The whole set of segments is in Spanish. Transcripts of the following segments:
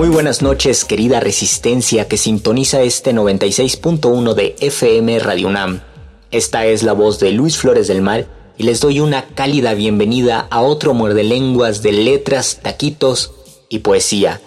Muy buenas noches, querida Resistencia que sintoniza este 96.1 de FM Radio UNAM. Esta es la voz de Luis Flores del Mal y les doy una cálida bienvenida a otro muerde lenguas de letras, taquitos y poesía.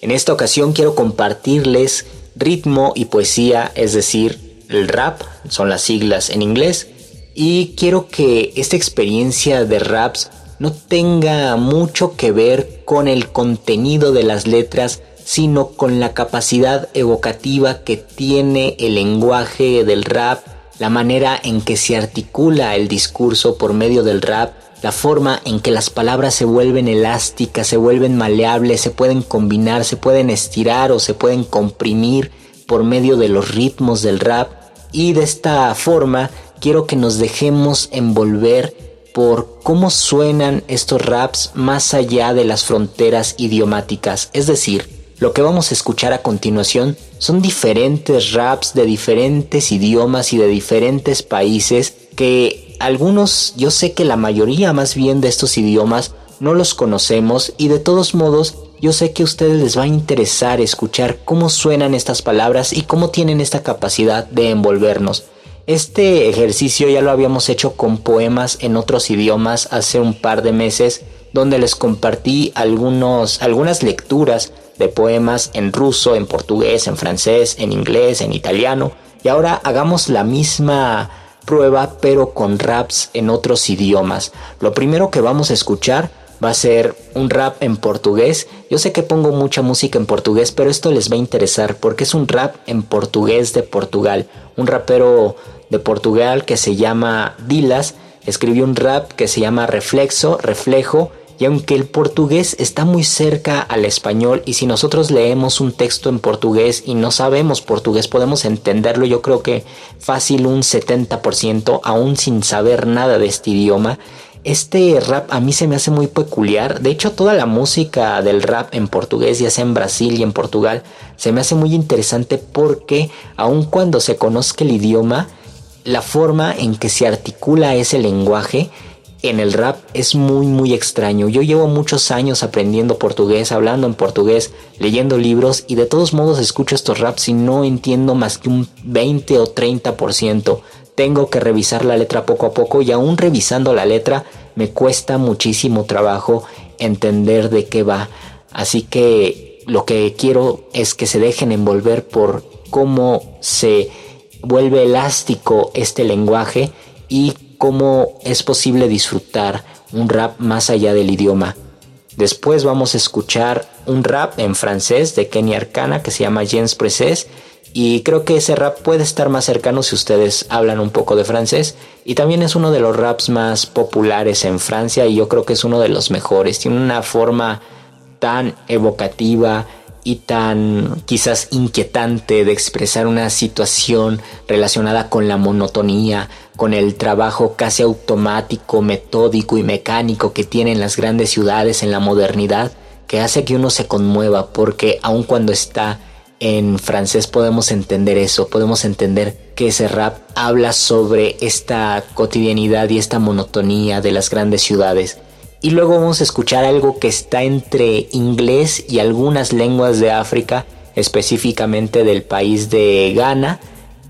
En esta ocasión quiero compartirles ritmo y poesía, es decir, el rap, son las siglas en inglés, y quiero que esta experiencia de raps no tenga mucho que ver con el contenido de las letras, sino con la capacidad evocativa que tiene el lenguaje del rap, la manera en que se articula el discurso por medio del rap, la forma en que las palabras se vuelven elásticas, se vuelven maleables, se pueden combinar, se pueden estirar o se pueden comprimir por medio de los ritmos del rap. Y de esta forma quiero que nos dejemos envolver por cómo suenan estos raps más allá de las fronteras idiomáticas. Es decir, lo que vamos a escuchar a continuación son diferentes raps de diferentes idiomas y de diferentes países que algunos, yo sé que la mayoría más bien de estos idiomas no los conocemos y de todos modos yo sé que a ustedes les va a interesar escuchar cómo suenan estas palabras y cómo tienen esta capacidad de envolvernos. Este ejercicio ya lo habíamos hecho con poemas en otros idiomas hace un par de meses, donde les compartí algunos, algunas lecturas de poemas en ruso, en portugués, en francés, en inglés, en italiano, y ahora hagamos la misma prueba pero con raps en otros idiomas. Lo primero que vamos a escuchar va a ser un rap en portugués. Yo sé que pongo mucha música en portugués, pero esto les va a interesar porque es un rap en portugués de Portugal. Un rapero de Portugal que se llama Dilas escribió un rap que se llama Reflexo, Reflejo y aunque el portugués está muy cerca al español y si nosotros leemos un texto en portugués y no sabemos portugués podemos entenderlo yo creo que fácil un 70% aún sin saber nada de este idioma. Este rap a mí se me hace muy peculiar. De hecho, toda la música del rap en portugués, ya sea en Brasil y en Portugal, se me hace muy interesante porque aun cuando se conozca el idioma, la forma en que se articula ese lenguaje en el rap es muy muy extraño. Yo llevo muchos años aprendiendo portugués, hablando en portugués, leyendo libros y de todos modos escucho estos raps y no entiendo más que un 20 o 30%. Tengo que revisar la letra poco a poco y aún revisando la letra me cuesta muchísimo trabajo entender de qué va. Así que lo que quiero es que se dejen envolver por cómo se vuelve elástico este lenguaje y cómo es posible disfrutar un rap más allá del idioma. Después vamos a escuchar un rap en francés de Kenny Arcana que se llama Jens Preces y creo que ese rap puede estar más cercano si ustedes hablan un poco de francés y también es uno de los raps más populares en Francia y yo creo que es uno de los mejores. Tiene una forma tan evocativa y tan quizás inquietante de expresar una situación relacionada con la monotonía, con el trabajo casi automático, metódico y mecánico que tienen las grandes ciudades en la modernidad, que hace que uno se conmueva, porque aun cuando está en francés podemos entender eso, podemos entender que ese rap habla sobre esta cotidianidad y esta monotonía de las grandes ciudades. Y luego vamos a escuchar algo que está entre inglés y algunas lenguas de África, específicamente del país de Ghana.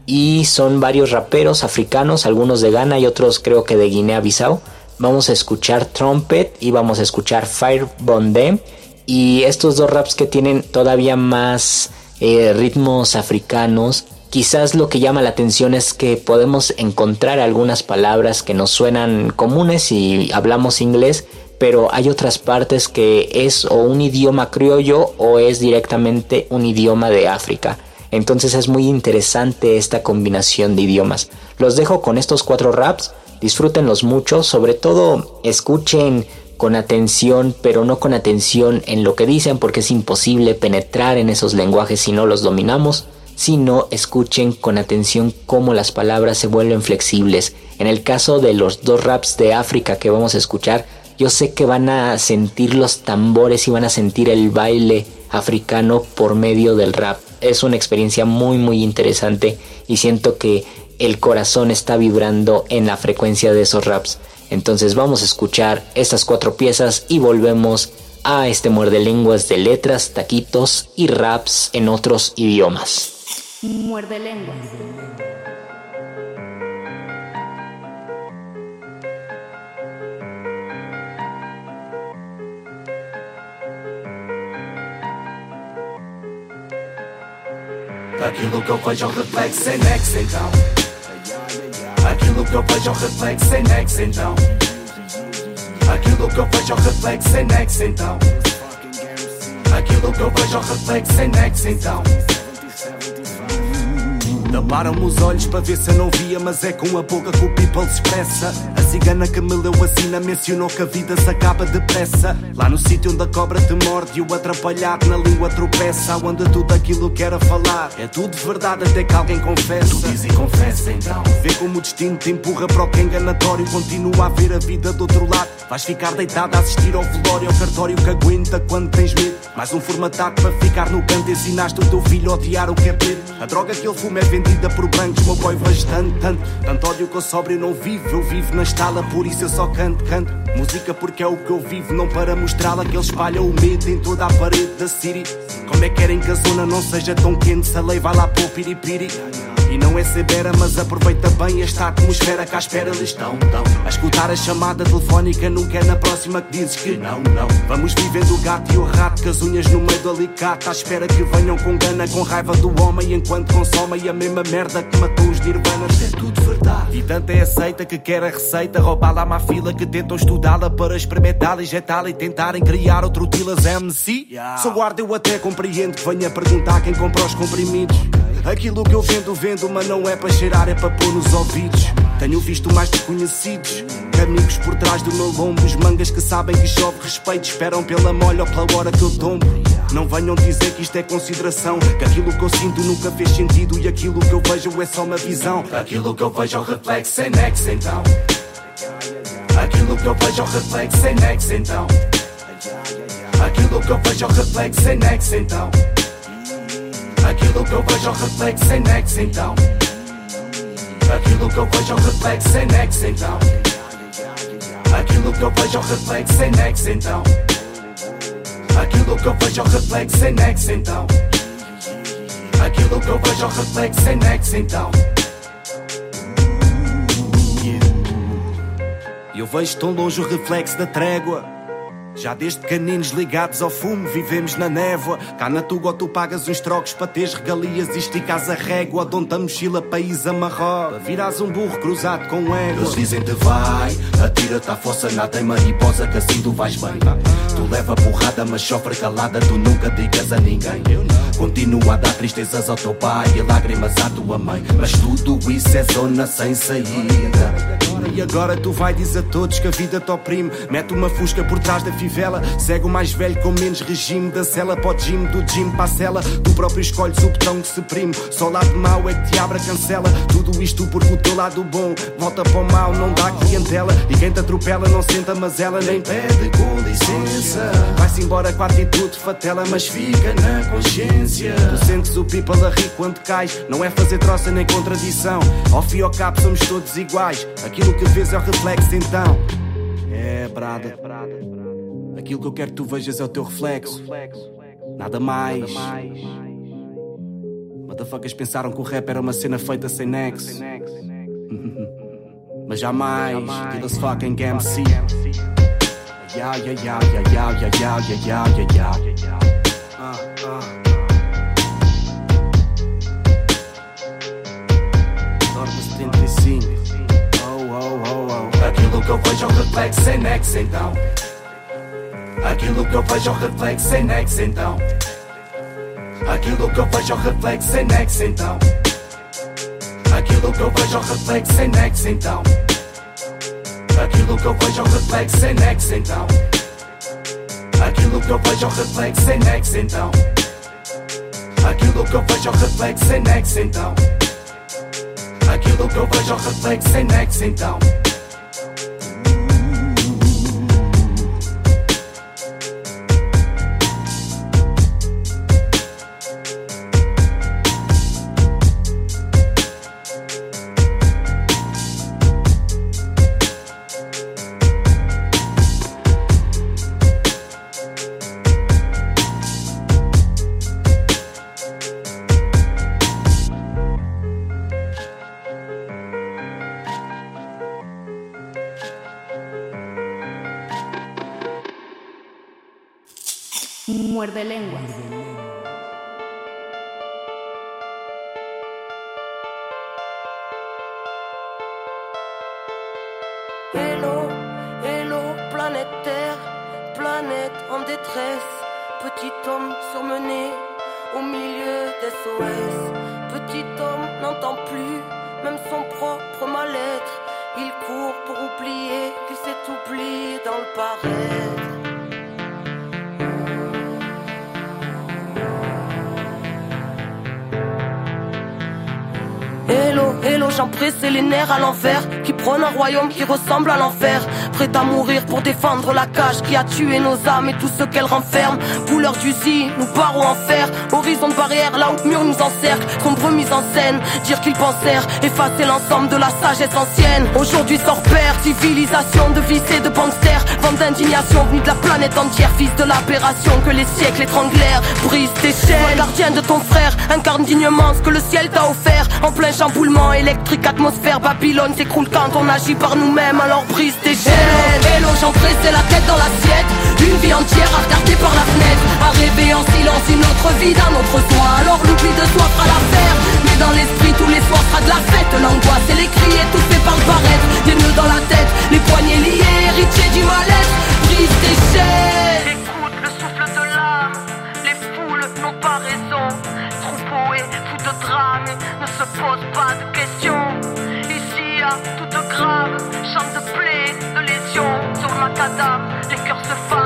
Y son varios raperos africanos, algunos de Ghana y otros creo que de Guinea-Bissau. Vamos a escuchar Trumpet y vamos a escuchar Fire Bondem. Y estos dos raps que tienen todavía más eh, ritmos africanos. Quizás lo que llama la atención es que podemos encontrar algunas palabras que nos suenan comunes si hablamos inglés, pero hay otras partes que es o un idioma criollo o es directamente un idioma de África. Entonces es muy interesante esta combinación de idiomas. Los dejo con estos cuatro raps, disfrútenlos mucho, sobre todo escuchen con atención, pero no con atención en lo que dicen porque es imposible penetrar en esos lenguajes si no los dominamos, sino escuchen con atención cómo las palabras se vuelven flexibles. En el caso de los dos raps de África que vamos a escuchar, yo sé que van a sentir los tambores y van a sentir el baile africano por medio del rap. Es una experiencia muy muy interesante y siento que el corazón está vibrando en la frecuencia de esos raps. Entonces vamos a escuchar estas cuatro piezas y volvemos a este muerde lenguas de letras, taquitos y raps en otros idiomas. Muerde lenguas. Aquilo que eu vejo reflexo em next então. Aquilo que eu vejo reflexo em next então. Aquilo que eu vejo reflexo em next então. Aquilo que eu vejo reflexo em next então Taparam-me os olhos para ver se eu não via, mas é com a boca que o people se expressa. A cigana que me leu a sina mencionou que a vida se acaba depressa. Lá no sítio onde a cobra te morde e o atrapalhado na língua tropeça. Onde tudo aquilo que era falar é tudo verdade até que alguém confessa. Tu diz e confessa então. Vê como o destino te empurra para o que é enganatório. Continua a ver a vida do outro lado. Vais ficar deitado a assistir ao velório, ao cartório que aguenta quando tens medo. Mais um formatado para ficar no canto. Ensinaste o teu filho a odiar o que é ter. A droga que ele fuma é vendida por bancos, meu boy vejo tanto, tanto Tanto ódio que eu sóbrio não vivo, eu vivo na estala Por isso eu só canto, canto Música porque é o que eu vivo, não para mostrá-la Que ele espalha o medo em toda a parede da city Como é que querem que a zona não seja tão quente Se a lei vai lá para o piripiri e não é severa, mas aproveita bem esta atmosfera que à espera eles estão, tão. A escutar a chamada telefónica nunca é na próxima que dizes que não, não. Vamos vivendo o gato e o rato, com as unhas no meio do alicate, à espera que venham com gana, com raiva do homem, enquanto consomem a mesma merda que matou os nirvanas. É tudo verdade. E tanto é aceita que quer a receita, roubá-la à má fila que tentam estudá-la para experimentá-la, injetá-la e tentarem criar outro Tilas MC. Yeah. Sou guarda, eu até compreendo que venha perguntar quem compra os comprimidos. Aquilo que eu vendo, vendo, mas não é para cheirar, é para pôr nos ouvidos. Tenho visto mais desconhecidos amigos por trás do meu lombo. Os mangas que sabem que chove respeito, esperam pela molha ou pela hora que eu tombo. Não venham dizer que isto é consideração. Que aquilo que eu sinto nunca fez sentido e aquilo que eu vejo é só uma visão. Aquilo que eu vejo é o reflexo em next então. Aquilo que eu vejo é o reflexo em next então. Aquilo que eu vejo é o reflexo em next então. Aquilo que eu vejo reflexo em nex então. Aquilo que eu vejo reflexo em nex então. Aquilo que eu vejo reflexo em nex então. Aquilo que eu vejo reflexo em nex então. Aquilo que eu vejo reflexo em nex então. Eu vejo tão longe o reflexo da trégua já desde pequeninos ligados ao fumo, vivemos na névoa. Cá na Tuga tu pagas uns trocos para teres regalias e esticas a régua. Donde a mochila país amarró. Virás um burro cruzado com ego. Eles dizem-te vai, atira-te à fossa, nada em mariposa, que assim tu vais bem. Tu leva porrada, mas sofre calada, tu nunca digas a ninguém. Continua a dar tristezas ao teu pai e lágrimas à tua mãe. Mas tudo isso é zona sem saída. E agora tu vai diz a todos que a vida te oprime. Mete uma fusca por trás da fivela, segue o mais velho com menos regime. Da cela para o gym, do gym para a cela. Tu próprio escolhes o botão que se prime. Só o lado mau é que te abre a cancela. Tudo isto porque o teu lado bom volta para o mal, não dá clientela. E quem te atropela não senta, mas ela nem pede com licença. Vai-se embora com a atitude fatela, mas fica na consciência. Tu sentes o people a rir quando cais, não é fazer troça nem contradição. Ao fim e ao cabo somos todos iguais. Aquilo que vês é o reflexo então. É, brada. Aquilo que eu quero que tu vejas é o teu reflexo. Nada mais. Motherfuckers pensaram que o rap era uma cena feita sem nexo. Mas jamais, kill us fucking MC. Yeah, yeah, yeah, yeah, yeah, yeah, yeah, yeah, yeah, yeah. Uh, uh. Que eu vejo é o reflexo nexo, então. Aquilo que eu vejo é o reflexo sem nexo, então. Aquilo que eu vejo é o reflexo sem nexo, então. Aquilo que eu vejo é o reflexo sem nexo, então. Aquilo que eu vejo é o reflexo sem nexo, então. Aquilo que eu vejo é o reflexo sem nexo, então. Aquilo que eu vejo é o reflexo sem nexo, então. Aquilo que eu vejo é o reflexo sem nexo, então. Les nerfs à l'envers Qui prône un royaume qui ressemble à l'enfer. Prêt à mourir pour défendre la cage Qui a tué nos âmes et tout ce qu'elle renferme. Couleur d'usine, nous barreaux en fer. Horizon de barrière, là où mur nous encercle. Sombre mise en scène, dire qu'ils pensèrent Effacer l'ensemble de la sagesse ancienne. Aujourd'hui sort père, civilisation de vices et de banksters Vente d'indignation venue de la planète entière. Fils de l'aberration que les siècles étranglèrent. Brise tes chaînes, gardien de ton frère Incarne dignement ce que le ciel t'a offert. En plein chamboulement électrique, atmosphère Babylone s'écroule quand on agit par nous-mêmes Alors brise tes chaînes. Hello, j'en c'est la tête dans l'assiette. Une vie entière à regarder par la fenêtre. À rêver en silence une autre vie d'un autre soi Alors l'oubli de soi fera l'affaire. Mais dans l'esprit tous les soirs sera de la fête. L'angoisse et les cris étouffés par le paraître Des nœuds dans la tête, les poignets liés Héritier du mal-être, brise tes chaînes. Écoute le souffle de l'âme. Les foules n'ont pas raison. Troupeau et fou de drame Ne se pose pas de questions. Ici à toute grave. Chante de plaie, de lésion Sur le macadam, les cœurs se fanent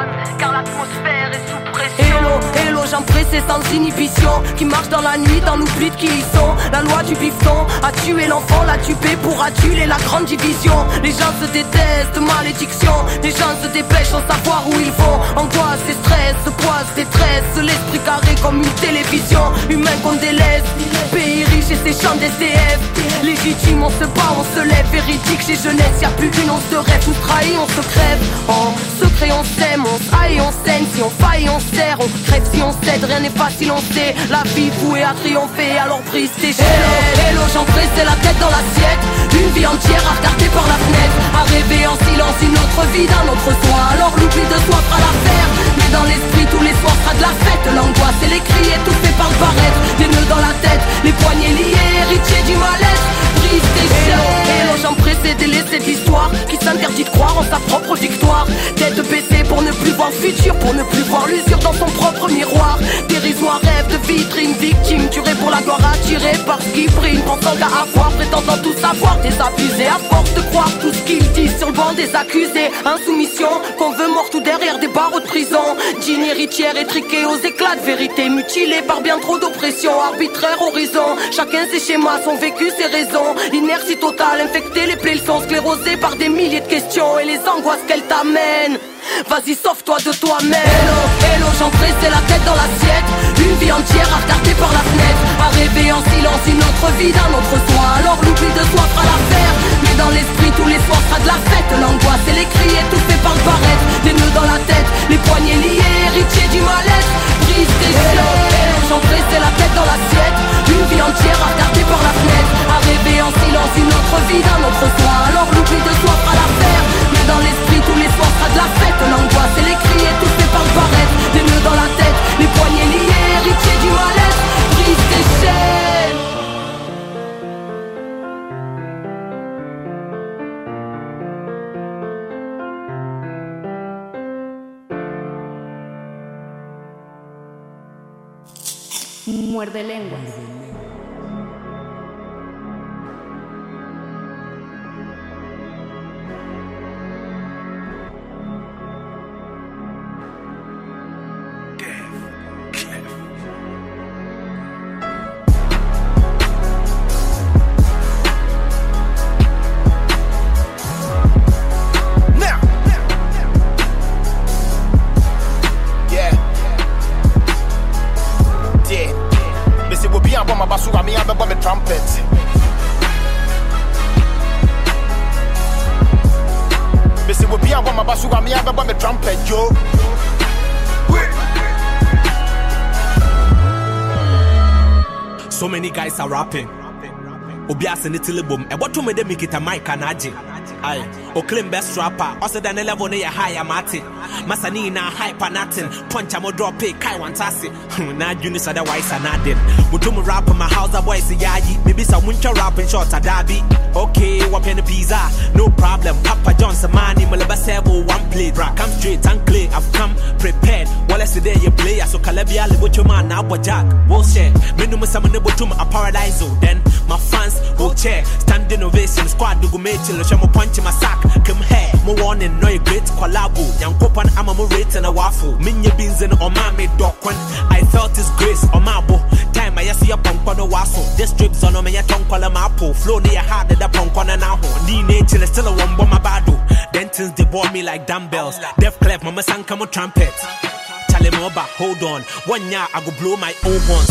hello, j'en pressé sans inhibition Qui marche dans la nuit, dans l'oubli de qui ils sont. La loi du bifton a tué l'enfant, l'a tué pour aduler la grande division. Les gens se détestent, malédiction. Les gens se dépêchent sans savoir où ils vont. Angoisse et stress, poise, détresse. L'esprit carré comme une télévision. Humain qu'on délaisse. Pays riche et ses champs d'SDF Légitime, on se bat, on se lève. Véridique chez jeunesse, y a plus qu'une once de rêve. On se trahit, on se crève. En secret on s'aime, on se on saigne Si on faille, on serre, on crève. Si on Rien n'est facile, on sait. La vie vouée à triompher, alors brise tes Hello, hello, j'en c'est la tête dans l'assiette. Une vie entière à regarder par la fenêtre. À rêver en silence une autre vie d'un autre soi. Alors l'oubli de soi fera l'affaire. Mais dans l'esprit tous les soirs sera de la fête. L'angoisse et les cris étouffés par le paraître Des nœuds dans la tête, les poignets liés Héritier du mal-être, brise tes chaînes Hello, j'en pressé de laisser de l'histoire Qui s'interdit de croire en sa propre victoire Tête baissée pour ne plus voir le futur Pour ne plus voir l'usure dans son propre miroir Dérisoire rêve de vitrine Victime tuée pour la gloire attirée par ce qui brille Pensant qu'à avoir, prétendant tout savoir Désabusé à force de croire tout ce qu'il dit des accusés. Insoumission, qu'on veut mort tout derrière des barreaux de prison. Jean héritière étriquée aux éclats de vérité. Mutilée par bien trop d'oppression, arbitraire horizon. Chacun ses schémas, son vécu, ses raisons. Inertie totale, infectée, les plaies sont sclérosées par des milliers de questions et les angoisses qu'elles t'amènent. Vas-y, sauve-toi de toi-même. Hello, hello, j'en c'est la tête dans l'assiette. Une vie entière à regarder par la fenêtre. À rêver en silence une autre vie d'un autre soi. Alors l'oubli de soi fera l'affaire. Mais dans l'esprit, tous les soirs sera de la fête. L'angoisse et les cris étouffés par le barrette. Des nœuds dans la tête, les poignets liés, héritiers du mal-être. J'en c'est la tête dans l'assiette. Une vie entière à par la fenêtre. À rêver en silence une autre vie d'un autre soi. Alors l'oubli de soi fera l'affaire. Mais dans l'esprit, tous les soirs sera de la fête. L'angoisse et les cris étouffés par le barrette Des nœuds dans la tête, les poignets liés Héritiers du mal-être, Muerde lenguas. for me, I be trumpet. Missy will be a woman, but you me, I trumpet, yo. So many guys are rapping. Obi asini tilibum. E eh, what to me mikita mic and. Aye. Oklim best rapper, also than level near higher Martin. Masanina hyper nothing, punch a mo drop pay kai one tassi. Na junis otherwise and I did. Mutum rap my house a boy boys yayi. Maybe some winter rapping short a derby. Okay, wap pen pizza, no problem. Papa John's a money, Malabasebo, one plate. Bra, come straight and clear. I've come prepared. While I see you play, so Calabia, Libuchuma, now Jack, Bullshit. Minimum summon the Butum, a paradiso. Oh, then my fans, wheelchair, standing ovation, squad, Dugumachi, Loshamo, punch my sack. Come here. Mo warning no a great collabo. Young copan I'm a mo rate and a waffle. Minya beans and my made dog I felt his grace on my bo. Time I see a pump on the wassle. This strips on me a tongue call a mapo. Flow near hard the punk on an hour. Ni nature still a one bomb my bado. Dentins they bought me like dumbbells. Deaf clef, mama sang come a trumpet. Charlie Moba, hold on. One year I go blow my own horns.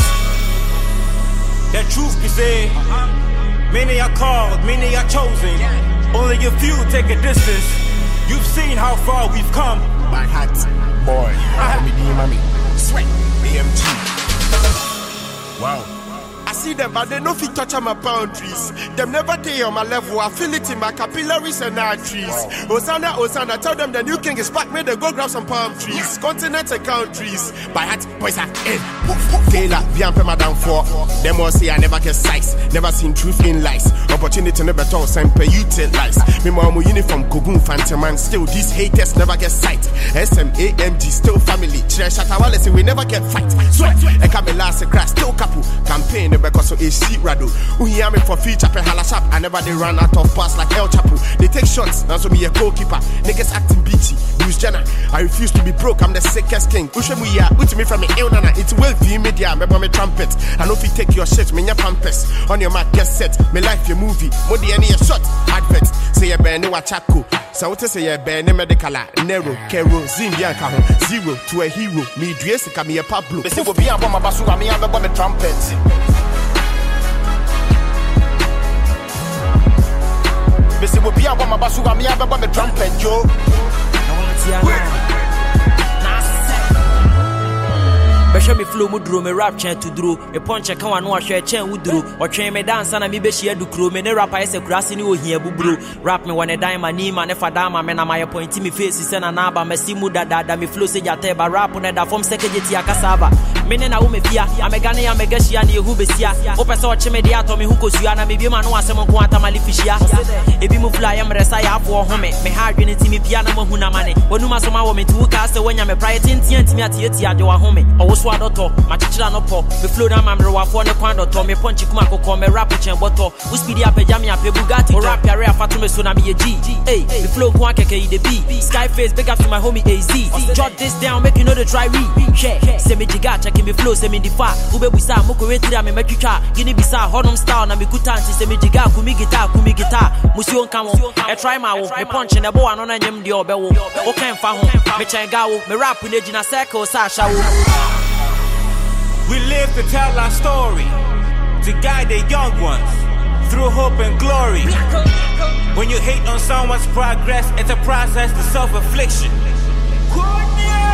The truth be said, uh-huh. many are called, many are chosen. Only a few take a distance. You've seen how far we've come. My hat, boy. Mommy, sweat, BMG. Wow. I see them, but they no fit touch on my boundaries. Them never day on my level. I feel it in my capillaries and arteries. Wow. Osana, Osana, tell them the new king is back. May they go grab some palm trees. Continents and countries. By heart, boys are in. Taylor, Viampe, Madame for. Them all say I never get size. Never seen truth in lies. Opportunity never told, semper utilize. Me mom uniform, Kogun, Phantom, still these haters never get sight. SMAMG, still family. Trash at our we never get fight. Sweat, and come last, crash, still couple. Campaign, because a sheet rado. Hear me for feature pe halashap. I never they run out of pass like El Chapo. They take shots, now so me a goalkeeper. Niggas acting beachy. News Jenna, I refuse to be broke. I'm the sickest king. Push me ya, with me from me ill nana. It's well media, remember me trumpet. I know if you take your shit, me your pampers. On your mat, get set. Me life your movie. The any shot. Advert. Say a band new a chako. So what say a band medical Nero, Kero, Zimbianka. Zero to a hero. Me dress, me a Pablo. They say we'll be my basu, I'm a trumpet. Me see be a woman, but sugar me have a drum trumpet, yo. Bɛhwɛ me flow mu duro me rap kyɛn to duro. Mepɔnkyɛ ka wano ahwɛ kyɛn wo duro. Ɔtwɛn me dansa na mebɛhyia dukuro me ne rap ayɛ sɛ kurase ne ɔhia buburo. Rap me wɔ ne dan ma nima ne fa dan ma me na mayɛ pɔnti me face sɛ na naaba masi mu dadaada. Me flow sɛ gyatɛ ba rap ne da fam sɛ kɛgye ti akasa aba. Me ne na wo me fia amega ne amega hyia ne yehu besia. Wopɛ sɛ ɔkye me de atɔ me ho kosua na mebie ma no asɛm nko atamale fihyia ebi mu fula yɛ mmerɛsa yɛ afoɔ home. Me ha adwene nti mepia na mahu namane wanum asom awɔ me nti wo kaa sɛ woanya me praeɛ. Tentia ntimi atiatia de wahome. Ɔwo so adɔtɔ makyekyera no pɔ meflo no ama mmerewafoɔ ne kwan dɔtɔ mepɔ nkyekuma kokɔ mɛrap kyɛn bɔtɔ wo speedi apagya me apɛ bugati wo rap yare afato eh, eh, me so na meyɛ g. Hey, me flow nko akɛkɛ yi de b skyface big up to my homie az jot this down make you know the try read hwɛ sɛ megyiga kyɛke me flow sɛ medi fa wobɛbusa a mokɔwɛtiri a memɛtwitwa gine bisa hɔnom style na mekuta nti sɛ megyiga akumi gita akumi gita musuo nka wo. ɛtry ma wo. me pɔnkye na ɛbɔ wano no nyem deɛ ɔbɛwo woka mfa ho. Mekyɛn ga wo. Me rap no gyina circle sɛ ahyɛ wo We live to tell our story, to guide the young ones through hope and glory. When you hate on someone's progress, it's a process to self affliction.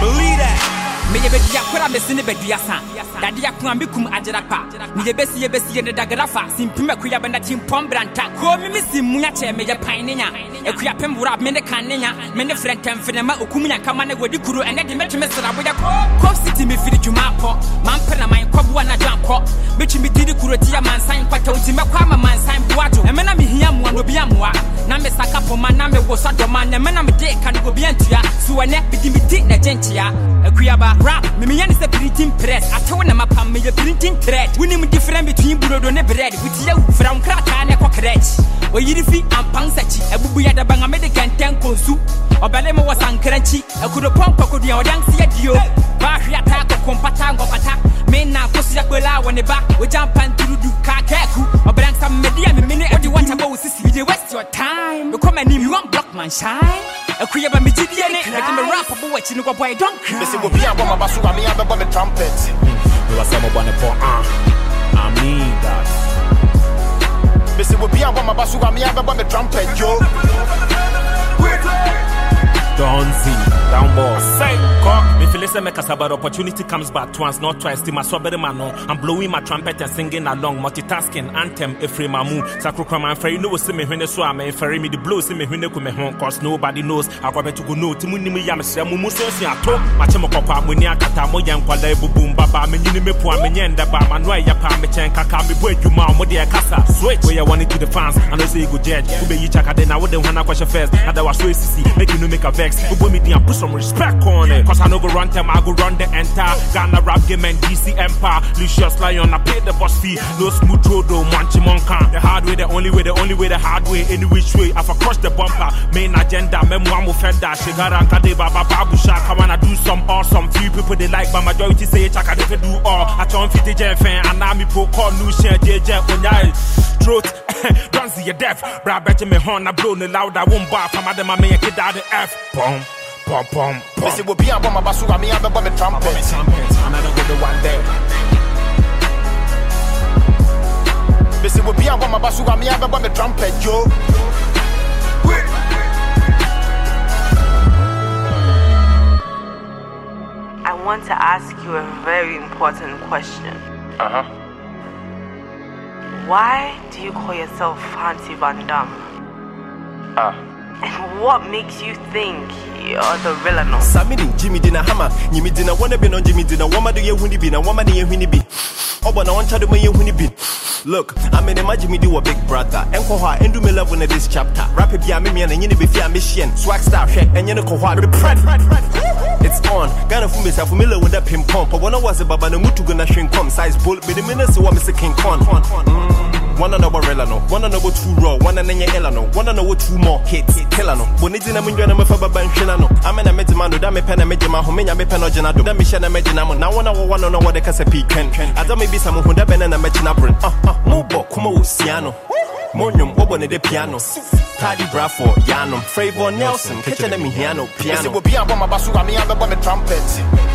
Believe that. Meyɛ badua kora mɛsi ne badua sa dade ako a mekum agyera pa meyɛ bɛsi yɛbɛsi yɛ ne dagara fa. Simpim akua bɛna timpɔm branta. Koo me me si mu akyɛ meyɛ pan ne nya. Akua pem wora me ne kan ne nya. Me ne frɛ ntɛmfenema okum nya. Kama ne wɔdi kuro ɛnɛ de mɛtwe me sra woyɛ kɔf city mefiri dwuma apɔ mampɛ na man kɔboa na dwankɔ metwi medidi kuro tia mansan kwata nti mɛkɔ ama mansan boadwo ɛmɛ na mehia mmoa na obi ammoa na mesaka poma na mewɔ sɔdɔma na ɛmɛ na mede ka no obi antua so ɛnɛ mede medi na gyenkyea akuaba rap me me yan is printing press. I tell them me a printing thread. We need different between burodo ne bread. With you from krata ne cockroach. Or you fi and pansachi a bubu yada bang a medican konsu or belemo was ankranchi a kudo kudia or yansi a dio. Bash attack or compata and compata men now kosi akwela when the back. We jump and do do kakeku or blank some media me minute or the watch about sissy waste your time. Because my name you won't block my shine. A queer by me, Gideon, and I can rap a what you know, why don't cry. This will be a bomb, Basu, I mean, I'm the trumpet. Mm. You are someone for ah, I mean that. This will be a bomb, Basu, I mean, I'm the trumpet, yo. Wait. Don't see. Down boss. Say, cock. Me feel listen, make us about opportunity comes back once, not twice. Till my swabber man on. I'm blowing my trumpet and singing along. Multitasking, anthem, Efrem Mamu. Sacro Crama and Ferry, no, see me when saw me. Ferry me the blow, see me when they come home. Cause nobody knows. I go to go no. Timuni me yam, say, Mumu, so see, I talk. Machemo Papa, Munia Kata, Moyan, Kwale, Boom, Baba, me, you me, poor, me, yenda, ba, Manuel, Yapa, me, chen, kaka, me, boy, you, ma, Modia, Casa. Switch, where you want it to the fans. I know say go judge. Who be you check, then I wouldn't want to question first. Now that was so make you make a vex. Who boy me, and put some respect on it. Cause I know go run them, I go run the entire Ghana rap game and DC Empire. Lucius Lion, I pay the boss fee. No smooth road, though, manchi monka. The hard way, the only way, the only way, the hard way, any which way. I've crossed the bumper. Main agenda, memoir, fender. Shigara and Kadeba, Babu Shaka. Wanna do some awesome. Few people they like, but majority say Chaka, they do all. I turn 50 Jen and I'm pro call new share, JJ, when I throat. Don't see you deaf. Bra, bet me horn, I blow the loud, I won't bar. From Adam, I make it out the F. Boom. Pom pom pom. Missy will be a bomb, but I mean, I'm a trumpet. Another good one there. Missy will be a bomb, but I mean, I'm a trumpet, yo. I want to ask you a very important question. Uh huh. Why do you call yourself Fancy Van Damme? Ah. And what makes you think you're the villain? Samini, Jimmy Dina Hammer, Jimmy Dina wanna be on Jimmy Dina, Wama do you winnie be, and Wama do you winnie be? Oh, but I want to do my winnie be. Look, I'm in imagine me do a big brother. And Koha, and do me love in this chapter. Rap it, yeah, me and be fear mission. Swag star, and you know Koha, the pred. It's on. Ghana for myself familiar with that ping pong. But when I was a baba, no mutu gonna shrink come size bull. But the minute so I'm King Kong. Mm. Wanna know what no? Wanna know what two raw? Wanna know your elano? Wanna know what two more hits? Killer no. When it's in a munja na mefaba ban shinano. I'm in a medimano, da me pen a medima, homina me penogena do. Da me shana medinamo. Now wanna wanna know what the casa pecan. I don't maybe some who da ben and a medinabrin. Ah ah, mobo, kumo siano. Monyum, obo de piano. Paddy Braford, Yanum, Fravor Nelson, kitchen me piano, piano. will be a bomb, but I mean, I'm a trumpet.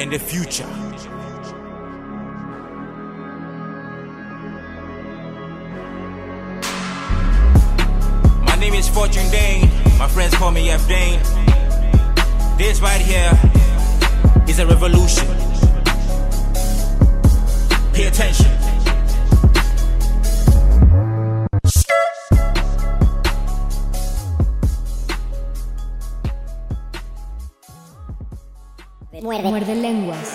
and the future. My name is Fortune Dane. My friends call me F Dane. This right here is a revolution. Pay attention. Muerde. Muerde lenguas.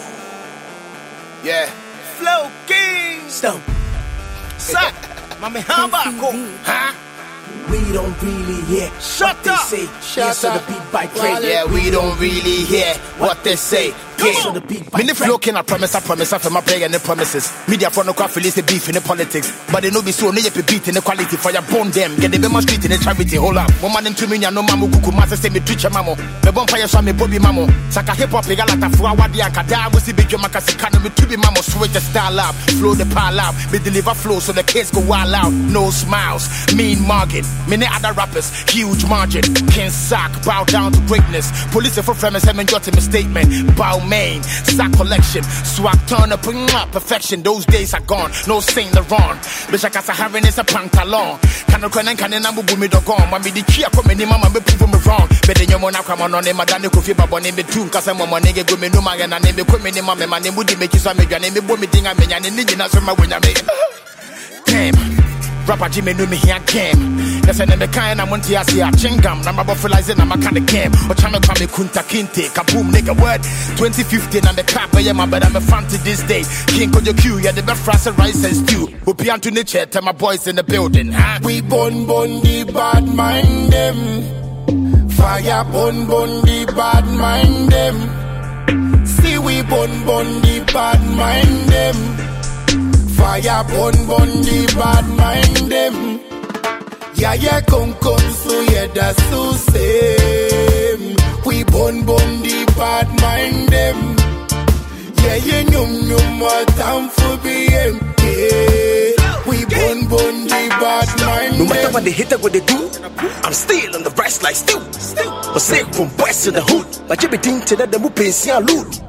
Yeah. Flow King. Stone. Suck. Mami, Huh? We don't really hear Shut what up. they say. Shut yes, up. the beat by Craig. Yeah, we don't really hear what they say. Come on. Me the flow can I promise, I promise, I feel my prayer and the promises. Media for no coffee, the beef in the politics. But they know be so, no be beat in the quality for your bone them. Get the my street in the charity, hold up. One man to me, no mamu kuku, masa say me teacher mamo. Me bonfire so me bobby mamo. Saka hip hop, lega lata fuwa wadi anka da, we see big makasi kano, me tubi mamo, switch the style up, flow the pile up, me deliver flow so the kids go wild out. No smiles, mean margin many other rappers, huge margin. King Sack, bow down to greatness. Police for famous and your team statement. Bow main, sack collection. Swag turn up in my perfection. Those days are gone, no Saint Laurent. Bisha Kasaharin is a pantalon. Kano Kran and Kanina Mubumi Dogon. Mami di Chia come in, Mamma be prove me wrong. Better your mona come on, name Madame Kofi Babon, name it too, Kasama Monega Gumi Numa and I name it Kumini Mamma, my name would make you some, your name, Bumi Ding, I mean, and Nijina Summa when I make. Damn. Rapper Jimmy knew me here came. That's an kind I'm on to a chingam. I'm about realizing I'm a kind of game. Or chame kwame kunta kinte. Kaboom, nigga, word. 2015 and the clap, eh, yeah, my but I'm a fan to this day. King Kojo Q, yeah, the best fries and rice and stew. We be on to the nature, eh, tell my boys in the building, huh? We bun bun the bad mind them. Fire bun bun the bad mind them. See we bun bun the bad mind them. Fire bun bun the bad mind them. Yeah, yeah, come, come, so yeah, that's so same. We bun bun the bad mind them. Yeah, yeah, nyum nyum, what time for BMK. We bun bun the bad mind No matter what they hit, or what they do, I'm still on the rise like still. But sick from west to the hood. But you be thinking that, the move, see, I loot.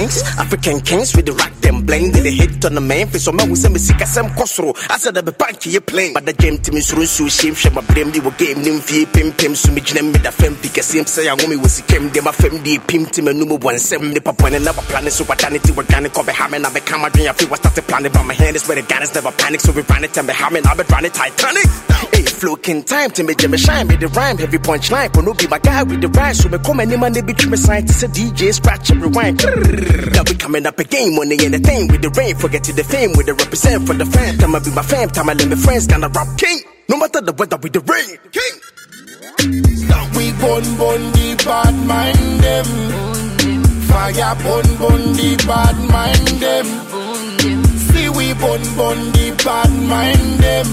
things. African kings, with the rock them blame. They the hit on the main face, so man, we say me sick as some cosro. I said, I be back you plane. But the game team is so so shame, shame, my blame, they were game, nim, fee, pim, pim, so me, jam, me, the fem, a sim, say, I want me, was sick, dem a fem, de, pim, tim, and number one, seven, the papa, and never plan it, so paternity, organic, or behind, I become a dream, I feel what started planning, but my hand is where the guys never panic, so we ran it, and behind, I be running Titanic. Hey, flow, king time to me, Jimmy shine, me the rhyme, heavy punchline. but no be my guy with the rhyme, so me come any man, they be me scientist, a DJ, scratch and rewind. Now we coming up again, money and the thing with the rain, forget to the fame, with the represent for the fam, time I be my fam, time I let my friends, gonna rap king, no matter the weather with the rain, king. We bun bun the bad mind them. Fire bun bun the bad mind them. See we bun bun the bad mind them.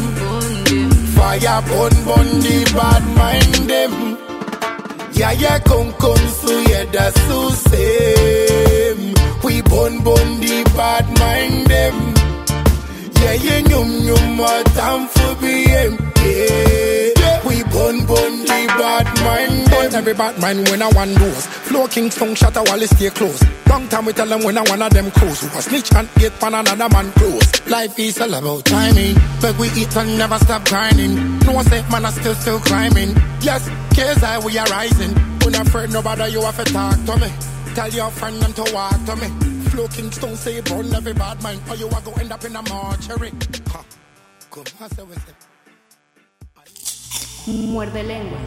Fire bun bun the bad mind them. Yeah yeah come come so yeah that's so same. We bun bun the bad mind them. Yeah yeah nyum nyum what time for BMK. We bun bun the bad mind But every bad mind when I one doors Flow Kingston shatter while it stay close Long time we tell them when I one of them close Who a snitch and get pan another man close Life is all about timing. But we eat and never stop grinding. No say man I still still climbing. Yes, KSI we are rising. When I'm afraid nobody you have to talk to me Tell your friend them to walk to me Flow Kingston say burn every bad mind Or you are go end up in a mortuary huh. Come on, say with it. Muerde lenguas.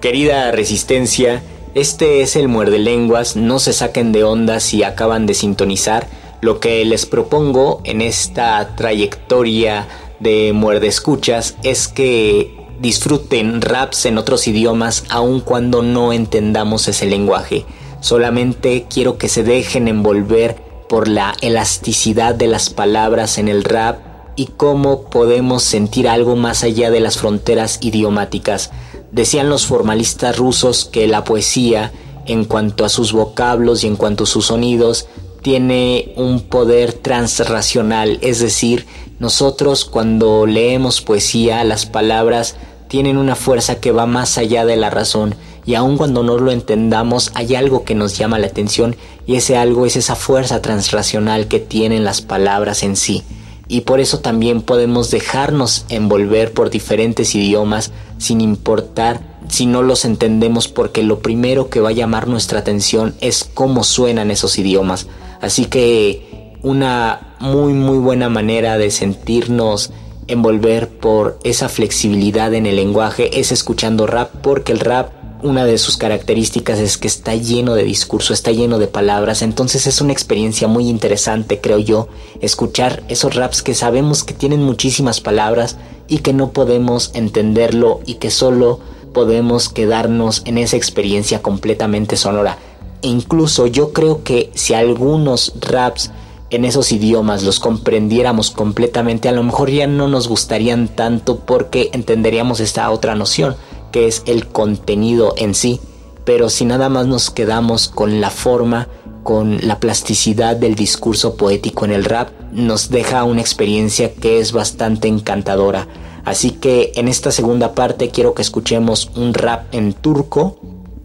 Querida Resistencia, este es el Muerde Lenguas, no se saquen de onda si acaban de sintonizar. Lo que les propongo en esta trayectoria de Muerde Escuchas es que disfruten raps en otros idiomas aun cuando no entendamos ese lenguaje. Solamente quiero que se dejen envolver por la elasticidad de las palabras en el rap y cómo podemos sentir algo más allá de las fronteras idiomáticas. Decían los formalistas rusos que la poesía, en cuanto a sus vocablos y en cuanto a sus sonidos, tiene un poder transracional, es decir, nosotros cuando leemos poesía, las palabras tienen una fuerza que va más allá de la razón y aun cuando no lo entendamos hay algo que nos llama la atención y ese algo es esa fuerza transracional que tienen las palabras en sí. Y por eso también podemos dejarnos envolver por diferentes idiomas sin importar si no los entendemos porque lo primero que va a llamar nuestra atención es cómo suenan esos idiomas. Así que una muy muy buena manera de sentirnos envolver por esa flexibilidad en el lenguaje es escuchando rap porque el rap una de sus características es que está lleno de discurso, está lleno de palabras, entonces es una experiencia muy interesante, creo yo, escuchar esos raps que sabemos que tienen muchísimas palabras y que no podemos entenderlo y que solo podemos quedarnos en esa experiencia completamente sonora. E incluso yo creo que si algunos raps en esos idiomas los comprendiéramos completamente, a lo mejor ya no nos gustarían tanto porque entenderíamos esta otra noción que es el contenido en sí, pero si nada más nos quedamos con la forma, con la plasticidad del discurso poético en el rap, nos deja una experiencia que es bastante encantadora. Así que en esta segunda parte quiero que escuchemos un rap en turco,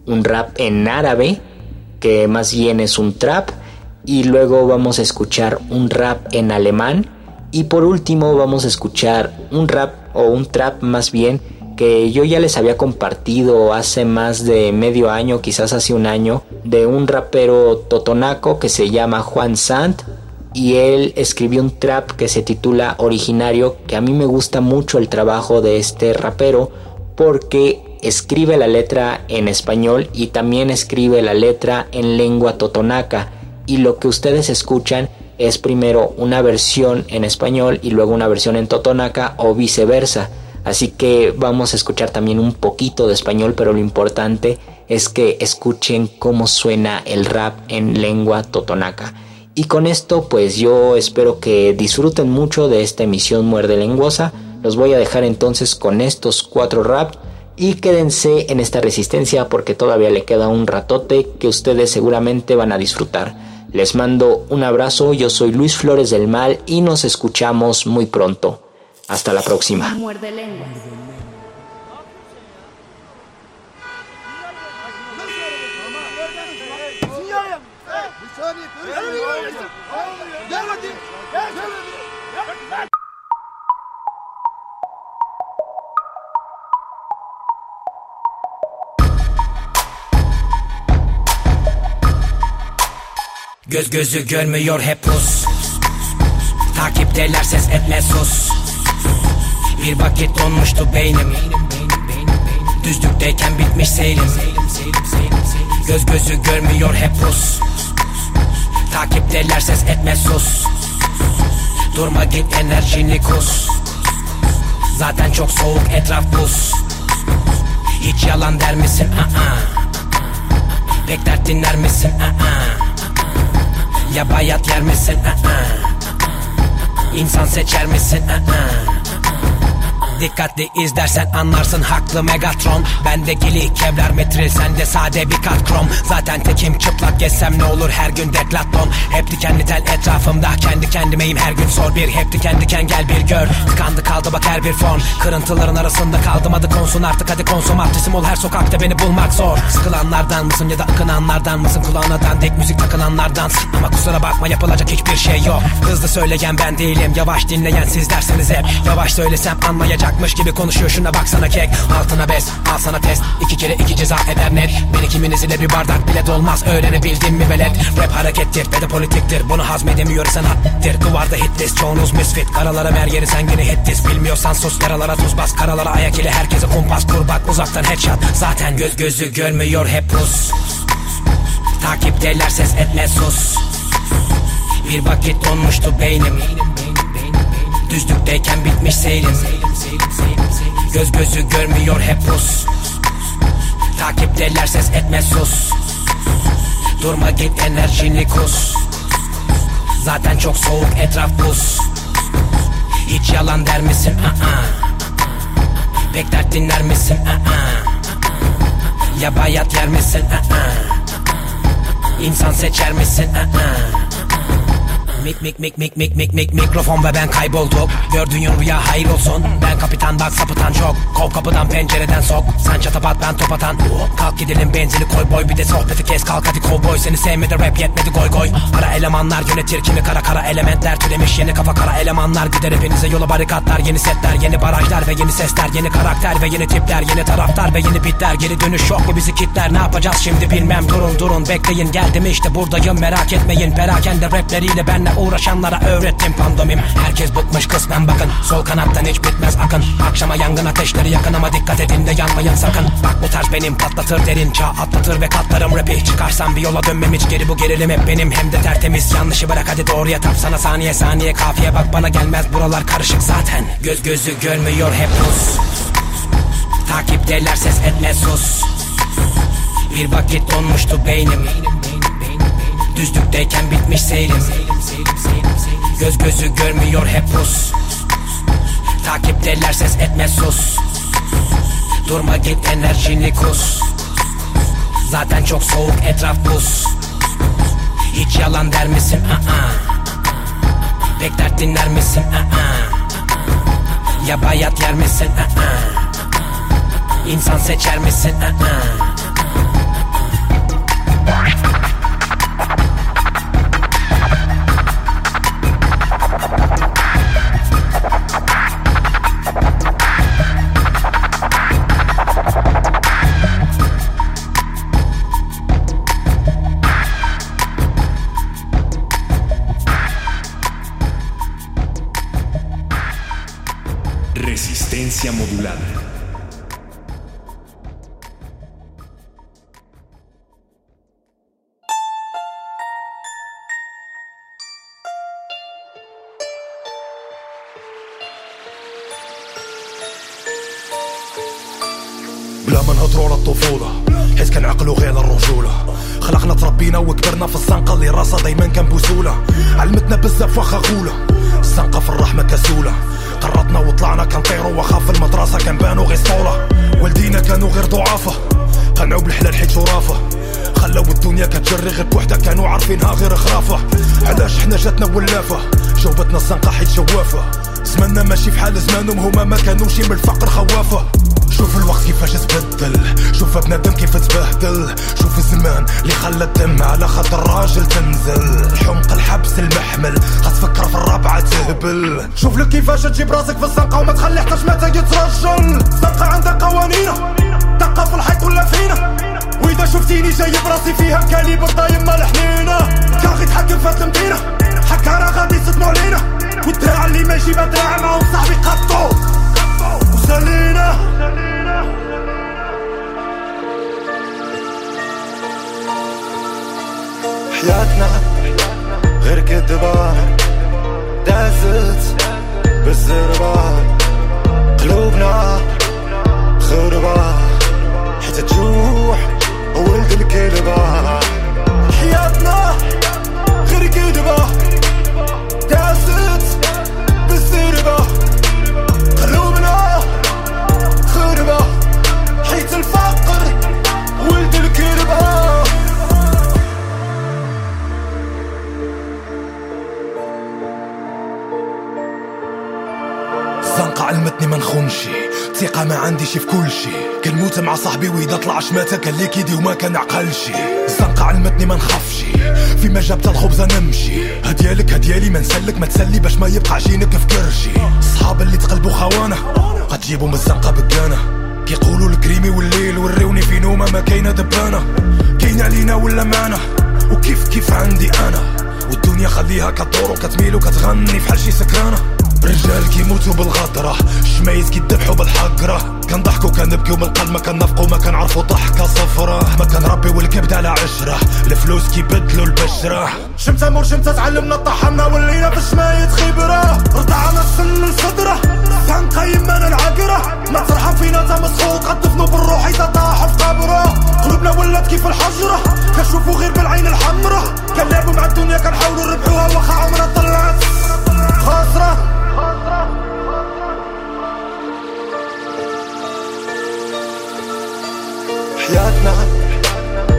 un rap en árabe, que más bien es un trap, y luego vamos a escuchar un rap en alemán, y por último vamos a escuchar un rap o un trap más bien que yo ya les había compartido hace más de medio año, quizás hace un año, de un rapero totonaco que se llama Juan Sant y él escribió un trap que se titula Originario, que a mí me gusta mucho el trabajo de este rapero porque escribe la letra en español y también escribe la letra en lengua totonaca y lo que ustedes escuchan es primero una versión en español y luego una versión en totonaca o viceversa. Así que vamos a escuchar también un poquito de español, pero lo importante es que escuchen cómo suena el rap en lengua totonaca. Y con esto pues yo espero que disfruten mucho de esta emisión Muerde Lenguosa. Los voy a dejar entonces con estos cuatro raps y quédense en esta resistencia porque todavía le queda un ratote que ustedes seguramente van a disfrutar. Les mando un abrazo, yo soy Luis Flores del Mal y nos escuchamos muy pronto. Hasta la próxima. Muerde lenguas. Göz gözü görmüyor hep pus Takipteler ses etme sus Bir vakit donmuştu beynim Düzlükteyken bitmiş seyrim Göz gözü görmüyor hep pus Takipteler ses etme sus Durma git enerjini kus Zaten çok soğuk etraf buz Hiç yalan der misin? Aa. Pek dert dinler misin? Aa. Ya bayat yer misin? Aa. İnsan seçer misin? Aa. Dikkatli izlersen anlarsın haklı Megatron. Bende gili kevlar metril sende sade bir kat krom. Zaten tekim çıplak gezsem ne olur her gün deklaton Hep dikenli tel etrafımda kendi kendimeyim her gün sor bir. Hep diken diken gel bir gör Tıkandı kaldı bak her bir fon Kırıntıların arasında kaldım adı konsun artık hadi konsum. Artisim ol her sokakta beni bulmak zor. Sıkılanlardan mısın ya da akınanlardan mısın? Kulağına dandik müzik takılanlardan. Ama kusura bakma yapılacak hiçbir şey yok. Hızlı söyleyen ben değilim yavaş dinleyen siz dersiniz hep. Yavaş söylesem anlayacak Yapacakmış gibi konuşuyor. Şuna baksana kek Altına bez. Al sana test iki kere iki ceza eder net. Beni kiminiz ile bir bardak bile dolmaz. Öğrenebildin mi velet. Rap harekettir ve de politiktir. Bunu hazmedemiyor sanattır. Duvarda hitlist çoğunuz misfit. Karalara ver yeri sen yine hittis Bilmiyorsan sus yaralara tuz bas. Karalara ayak ile herkese kumpas kur bak. Uzaktan headshot. Zaten göz gözü görmüyor hep pus. Takipteler ses etme sus. Bir vakit donmuştu beynim Düzlükteyken bitmiş seyrim Göz gözü görmüyor hep pus Takipteler ses etme sus Durma git enerjini kus Zaten çok soğuk etraf buz Hiç yalan der misin? Aa. Pek dert dinler misin? Aa. Ya bayat yer misin? Aa. İnsan seçer misin? Aa. Mik mik mik mik mik mik mik mikrofon ve ben kaybolduk Gördüğün rüya hayır olsun. Ben kapitan bak sapıtan çok. Kov kapıdan pencereden sok. Sen çatapat ben top atan. Kalk gidelim benzini koy boy. Bir de sohbeti kes kalk hadi kovboy Seni sevmedi rap yetmedi goy goy. Ara elemanlar yönetir kimi kara kara elementler. Türemiş yeni kafa kara elemanlar. Gider hepinize yola barikatlar Yeni setler yeni barajlar ve yeni sesler. Yeni karakter ve yeni tipler Yeni taraftar ve yeni bitler. Geri dönüş yok mu bizi kitler? Ne yapacağız şimdi bilmem. Durun durun Bekleyin. Geldim işte buradayım. Merak etmeyin. Perakende rapleriyle benle uğraşanlara öğrettim pandomim. Herkes bıkmış kısmen bakın. Sol kanattan hiç bitmez akın. Akşama yangın ateşleri yakın ama dikkat edin de yanmayın sakın. Bak bu tarz benim patlatır derin çağ atlatır ve katlarım. Rapi Çıkarsam bir yola dönmem hiç geri bu gerilim hep benim. Hem de tertemiz Yanlışı bırak hadi doğruya tap sana. Saniye saniye kafiye bak bana gelmez. Buralar karışık zaten. Göz gözü görmüyor hep Rus Takipteler ses etme sus. Bir vakit donmuştu beynim Düzlükteyken bitmiş seyrim Göz gözü görmüyor hep Rus Takipteler ses etme sus Durma git enerjini kus Zaten çok soğuk etraf buz Hiç yalan der misin? Aa. Pek dert dinler misin? Aa. Ya bayat yer misin? Aa. İnsan seçer misin? Aa. Resistencia modulada. بلا ما نهضروا على الطفولة حيت كان عقلو غير الرجولة. خلقنا تربينا وكبرنا في الزنقة اللي راسها دايما كان بوسولة علمتنا بزاف واخا غولة الزنقة في الرحمة كسولة. وطلعنا كنطيرو واخا في المدرسة كنبانو غير سطولة والدينا كانوا غير ضعافة. قنعوا بالحلال حيت شرافة خلاو الدنيا كتجري غير بوحدة كانوا عارفينها غير خرافة. علاش حنا جاتنا ولافة؟ جاوبتنا الزنقة حيت شوافة زماننا ماشي في حال زمانهم هما ما كانوش من الفقر خوافة. شوف الوقت كيفاش تبدل. شوف بنادم كيف تبهدل. شوف الزمان اللي خلى الدم على خاطر الراجل تنزل. حمق الحبس المحمل غتفكر في الرابعة تهبل. شوف لك كيفاش تجيب راسك في الزنقة وما تخلي حتى شماتك يترجل. الزنقة عندها قوانينها دقة في الحيط ولا فينا. وإذا شفتيني جايب راسي فيها كاليبر ضايم مال حنينة. كان غي يتحكم في المدينة. حكا غادي يصدموا علينا والدراع اللي ما يجيبها دراع معاهم صاحبي قطو. حياتنا غير كدبة دازت بالزربة. قلوبنا خربة حتى تجوح ولد الكلبة حياتنا غير كدبة. ما عنديش في كل شي. كنموت مع صاحبي وإذا طلع شماتة كان لي كيدي وما كان عقلشي الزنقة علمتني ما نخافشي فيما جابت الخبزة نمشي. هديالك هديالي ما نسلك ما تسلي باش ما يبقى عجينك في كرشي صحاب اللي تقلبوا خوانة غتجيبوا من الزنقة بقانة كيقولوا الكريمي والليل وريوني في نومة ما كاينة دبانة. كاين علينا ولا معنا وكيف كيف عندي أنا؟ والدنيا خليها كدور وكتميل وكتغني في حال شي سكرانة. رجال كيموتوا بالغدرة شمايز كيدبحوا بالحقرة. كنضحكوا كنبكيو من القلب ما كنفقوا ما كنعرفوا ضحكة صفرة. ما كنربيو الكبد على عشرة الفلوس كيبدلوا البشرة. شمتة مور شمتة تعلمنا طحنا ولينا في شماية خبرة. رضعنا السن من صدرة زنقة يمانا العقرة. ما ترحم فينا تا مسخوط غدفنوا بالروح إذا طاحوا في قبرة. قلوبنا ولات كيف الحجرة كنشوفوا غير بالعين الحمرة. كنلعبوا مع الدنيا كنحاولوا نربحوها واخا عمرها طلعت خاسرة حياتنا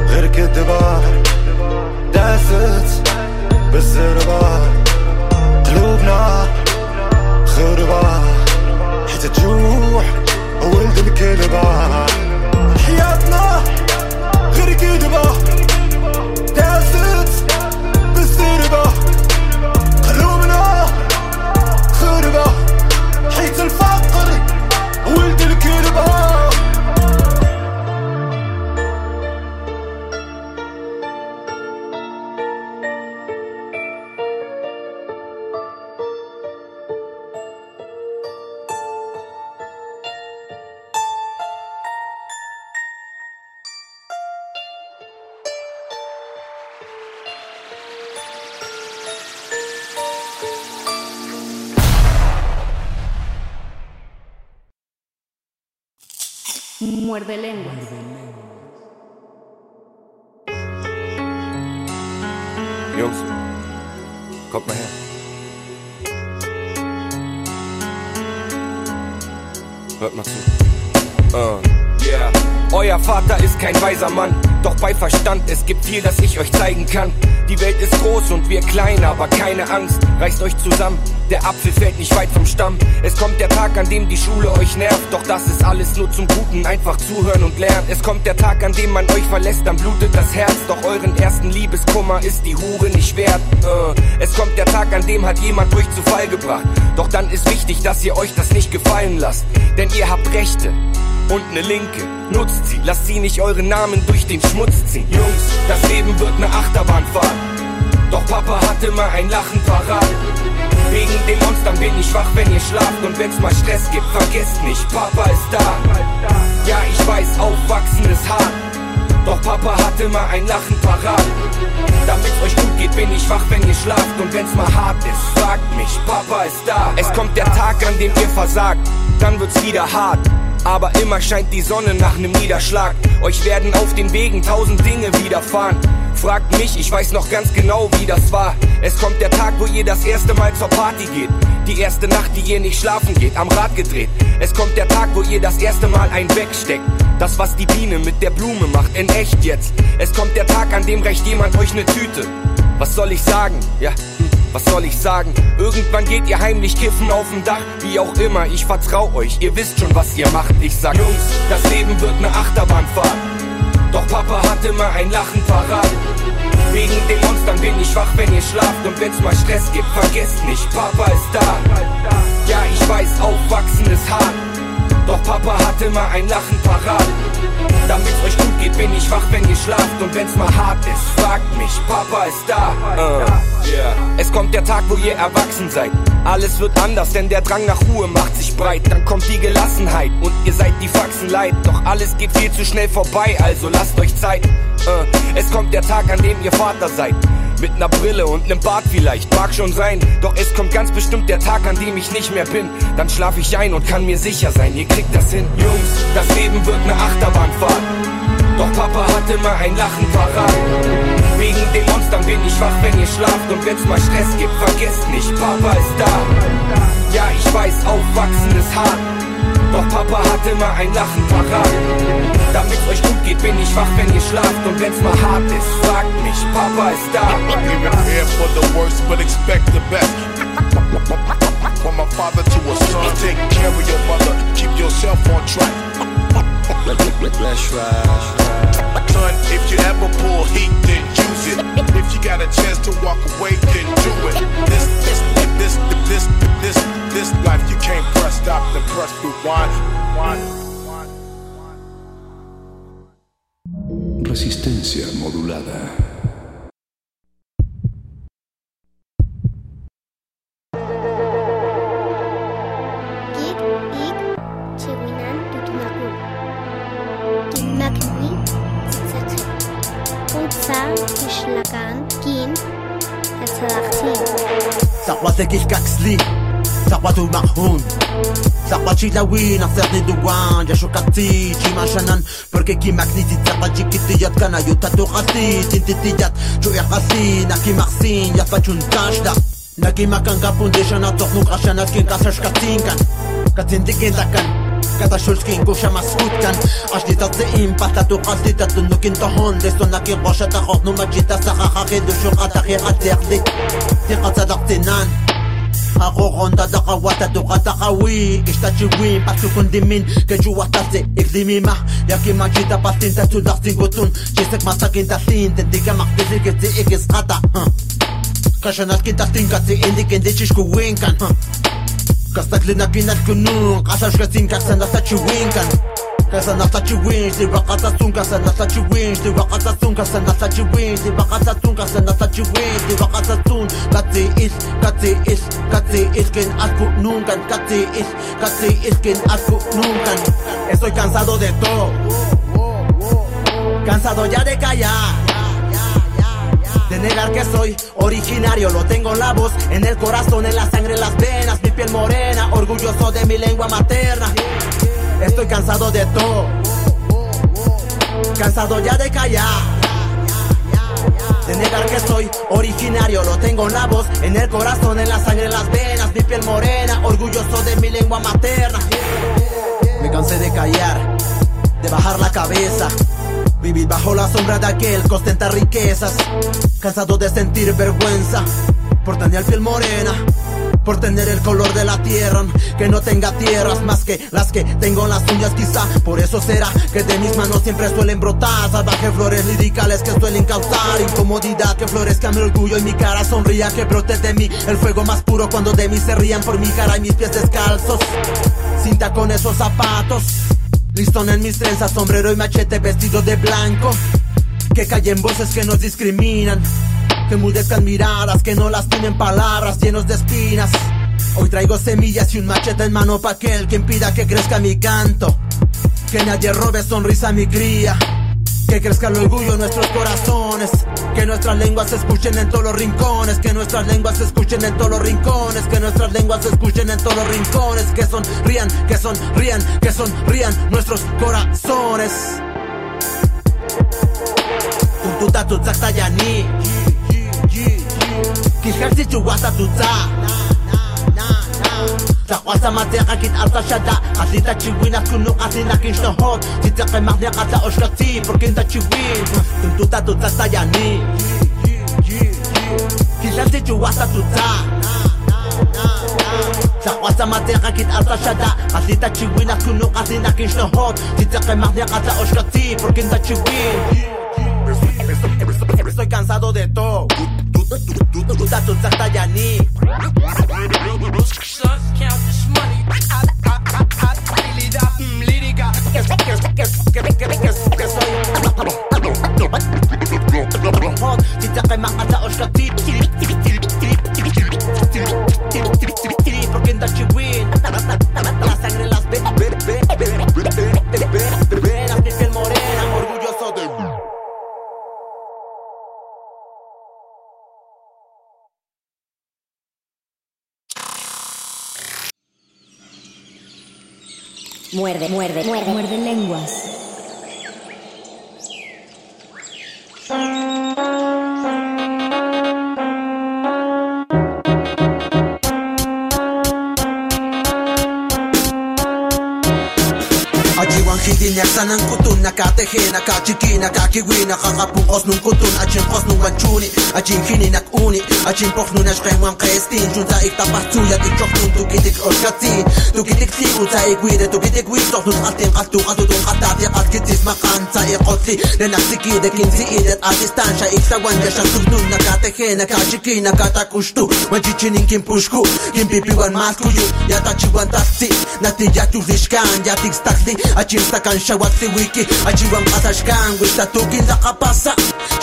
غير كدبار. داست بالزربة قلوبنا خربة حتى تجوح ولد الكلبة حياتنا غير كدبار. داست بالزربة الغربة حيت الفقر ولد الكربة. Muerde lenguas. Jungs, kommt mal her. Hört mal. Euer Vater ist kein weiser Mann, doch bei Verstand, es gibt viel, das ich euch zeigen kann. Die Welt ist groß und wir klein, aber keine Angst, reißt euch zusammen. Der Apfel fällt nicht weit vom Stamm. Es kommt der Tag, an dem die Schule euch nervt, doch das ist alles nur zum Guten. Einfach zuhören und lernen. Es kommt der Tag, an dem man euch verlässt, dann blutet das Herz. Doch euren ersten Liebeskummer ist die Hure nicht wert. Uh. Es kommt der Tag, an dem hat jemand euch zu Fall gebracht. Doch dann ist wichtig, dass ihr euch das nicht gefallen lasst. Denn ihr habt Rechte und ne Linke. Nutzt sie, lasst sie nicht euren Namen durch den Schmutz ziehen. Jungs, das Leben wird ne Achterbahnfahrt. Doch Papa hatte mal ein Lachen parat. Wegen den Monstern bin ich wach, wenn ihr schlaft. Und wenn's mal Stress gibt, vergesst nicht, Papa ist da. Ja, ich weiß, aufwachsen ist hart. Doch Papa hatte mal ein Lachen parat. Damit's euch gut geht, bin ich wach, wenn ihr schlaft. Und wenn's mal hart ist, fragt mich, Papa ist da. Es kommt der Tag, an dem ihr versagt. Dann wird's wieder hart. Aber immer scheint die Sonne nach nem Niederschlag. Euch werden auf den Wegen tausend Dinge widerfahren. Fragt mich, ich weiß noch ganz genau, wie das war. Es kommt der Tag, wo ihr das erste Mal zur Party geht. Die erste Nacht, die ihr nicht schlafen geht, am Rad gedreht. Es kommt der Tag, wo ihr das erste Mal ein wegsteckt. Das, was die Biene mit der Blume macht, in echt jetzt. Es kommt der Tag, an dem reicht jemand euch ne Tüte. Was soll ich sagen? Ja, was soll ich sagen? Irgendwann geht ihr heimlich kiffen auf dem Dach. Wie auch immer, ich vertrau euch, ihr wisst schon, was ihr macht. Ich sag, Jungs, das Leben wird ne Achterbahnfahrt. Doch Papa hatte mal ein Lachen parat. Wegen den Monstern bin ich wach, wenn ihr schlaft. Und wenn's mal Stress gibt, vergesst nicht, Papa ist da. Ja, ich weiß, aufwachsen ist hart. Doch Papa hatte mal ein Lachen parat. Damit's euch gut geht, bin ich wach, wenn ihr schlaft. Und wenn's mal hart ist, fragt mich, Papa ist da. Uh, yeah. Es kommt der Tag, wo ihr erwachsen seid. Alles wird anders, denn der Drang nach Ruhe macht sich breit. Dann kommt die Gelassenheit und ihr seid die Faxen leid. Doch alles geht viel zu schnell vorbei, also lasst euch Zeit. Uh, es kommt der Tag, an dem ihr Vater seid. Mit ner Brille und nem Bart vielleicht, mag schon sein. Doch es kommt ganz bestimmt der Tag, an dem ich nicht mehr bin. Dann schlaf ich ein und kann mir sicher sein, ihr kriegt das hin. Jungs, das Leben wird ne Achterbahnfahrt. Doch Papa hatte mal ein Lachen parat. Wegen den Monstern bin ich wach, wenn ihr schlaft. Und wenn's mal Stress gibt, vergesst nicht, Papa ist da. Ja, ich weiß, aufwachsen ist hart. Doch Papa hatte mal ein Lachen parat. Damit's euch gut geht, bin ich wach, wenn ihr schlaft. Und wenn's mal hart ist, fragt mich, Papa ist da. Even prepare for the worst, but expect the best. From a father to a son, take care of your mother, keep yourself on track. Let's ride. Son, if you ever pull heat, then use it. If you got a chance to walk away, then do it. This, this, this, this, this, this life you can't rewind. Resistencia modulada. Tutunaku. Tumakni, Sarbachi la win, acerni duan, ya shokati, chimashanan, porque kimakni si sarbachi kitiyat kanayo tato rati, tintitiyat, chuer racin, akimarsin, yat pachun tashda. Nakimakan kapun deshana tornu krashana Agoganda zakawata toka zakawi Ishtachiwi patu kundimin Kejuwa tatse ikdimima Yaki machita patinta tudasin gutun. Chisek masakinta tinte Dika makdisi kitsi ikis kata Kashanat kita tinkatsi indik indichish kuwinkan Kastak linakinat kunun Kasashkasin kaksan asachiwinkan Kasashkasin kaksan asachiwinkan chiwin, di bakatatun Kasa nasa chiwin, di bakatatun Kasa nasa chiwin, di bakatatun Kasa nasa chiwin, di bakatatun Kati is, kati is, kati is Kin asku nuncan, kati is, kati is Kin asku nuncan Estoy cansado de todo. Cansado ya de callar. De negar que soy originario, lo tengo en la voz, en el corazón, en la sangre, en las venas, mi piel morena, orgulloso de mi lengua materna. Estoy cansado de todo. Cansado ya de callar. De negar que soy originario, lo tengo en la voz, en el corazón, en la sangre, en las venas, mi piel morena, orgulloso de mi lengua materna. Me cansé de callar, de bajar la cabeza, vivir bajo la sombra de aquel que ostenta riquezas, cansado de sentir vergüenza por tener piel morena por tener el color de la tierra, que no tenga tierras más que las que tengo en las uñas quizá, por eso será que de mis manos siempre suelen brotar salvajes flores liricales que suelen causar incomodidad, que florezca mi orgullo y mi cara sonría, que brote de mí el fuego más puro cuando de mí se rían por mi cara y mis pies descalzos, cinta con esos zapatos, listón en mis trenzas, sombrero y machete vestido de blanco, que callen voces que nos discriminan que mudezcan miradas, que no las tienen palabras llenos de espinas. Hoy traigo semillas y un machete en mano pa' aquel que impida que crezca mi canto. Que nadie robe sonrisa a mi cría. Que crezca el orgullo en nuestros corazones. Que nuestras lenguas se escuchen en todos los rincones. Que nuestras lenguas se escuchen en todos los rincones. Que nuestras lenguas se escuchen en todos los rincones. Que sonrían, que sonrían, que sonrían nuestros corazones. Tututa Ki khar si chu wasa tu za Ta wasa ma tera kit alta shada Kasi ta chi wina tu kasi na kin shno hot Si ta kai mardi kata o shlati Por kin ta chi win Tum tu ta tu za sa ya ni Ki si chu wasa tu za Ta wasa ma tera kit alta shada Kasi ta chi wina tu kasi na kin shno hot Si ta kai mardi kata o shlati Por kin ta chi win Estoy cansado de todo Usato Count this money. תתאחי מה אתה או שלטי, טילי, טילי, טילי, טילי, טילי, טילי, טילי, טילי, טילי, טילי, porque en Dutch win. La sangre las ve, ve, ve, ve, ve, ve, ve, ve. Muerde, muerde, muerde. Muerde lenguas. Κιδίνια σαν έναν κουτούν, να κατεχένα, κατσικίνα, κακιγουίνα, χαγαπού, χωσνούν κουτούν, ατσιν χωσνούν βαντσούνι, ατσιν χίνι να κούνι, ατσιν πόχνουν να σχέμουν κρέστιν, τζουν τα ήχτα παρτσούλια, τι τσοχνούν, του κιτικ να του κιτικ τσίγου, τα ηγουίδε, του κιτικ γουί, τσοχνούν αλτιν αλτού, αντού τον χατάδια, ατκιτσί μακάν, τσα ηχωτσί, δεν αξικί, δε κιντσί, ήδε αντιστάν, σα ήχτα βαντια, σα τουχνούν, να κατεχένα, κατσικίνα, κατακουστού, μαντζιτσινιν κιν πουσκού, κιν πιπιουαν μάσκου, για τα τσιγουαν τα τσι, να τη γιατ kan xawak siwiki achiwan pasachkan wixtatukin lakapasa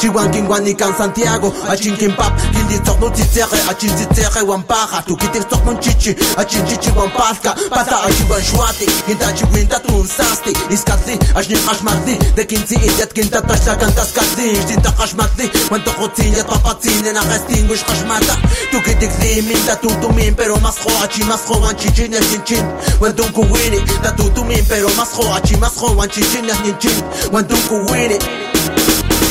chiwan kinwanikan santiago achin kinpap kindisoknutitsekhe achin sitsekhe wan paja tukitiktsoknun chichi achin chichiwan paska pasa achiwan xuati kintachiwinta tunsasti iskatli axniqaxmatli dekinsi ilyat kintataxtlakan taskatli ixtintaqaxmatli wan tokotzinyat papatzinen axestin wixqaxmata tukitikli minta tutumin pero masjo achi masjo wan chichin el chinchin wan tunkuwini tatutumin pero masjo achi must hold one chin and you jig. One do for win it.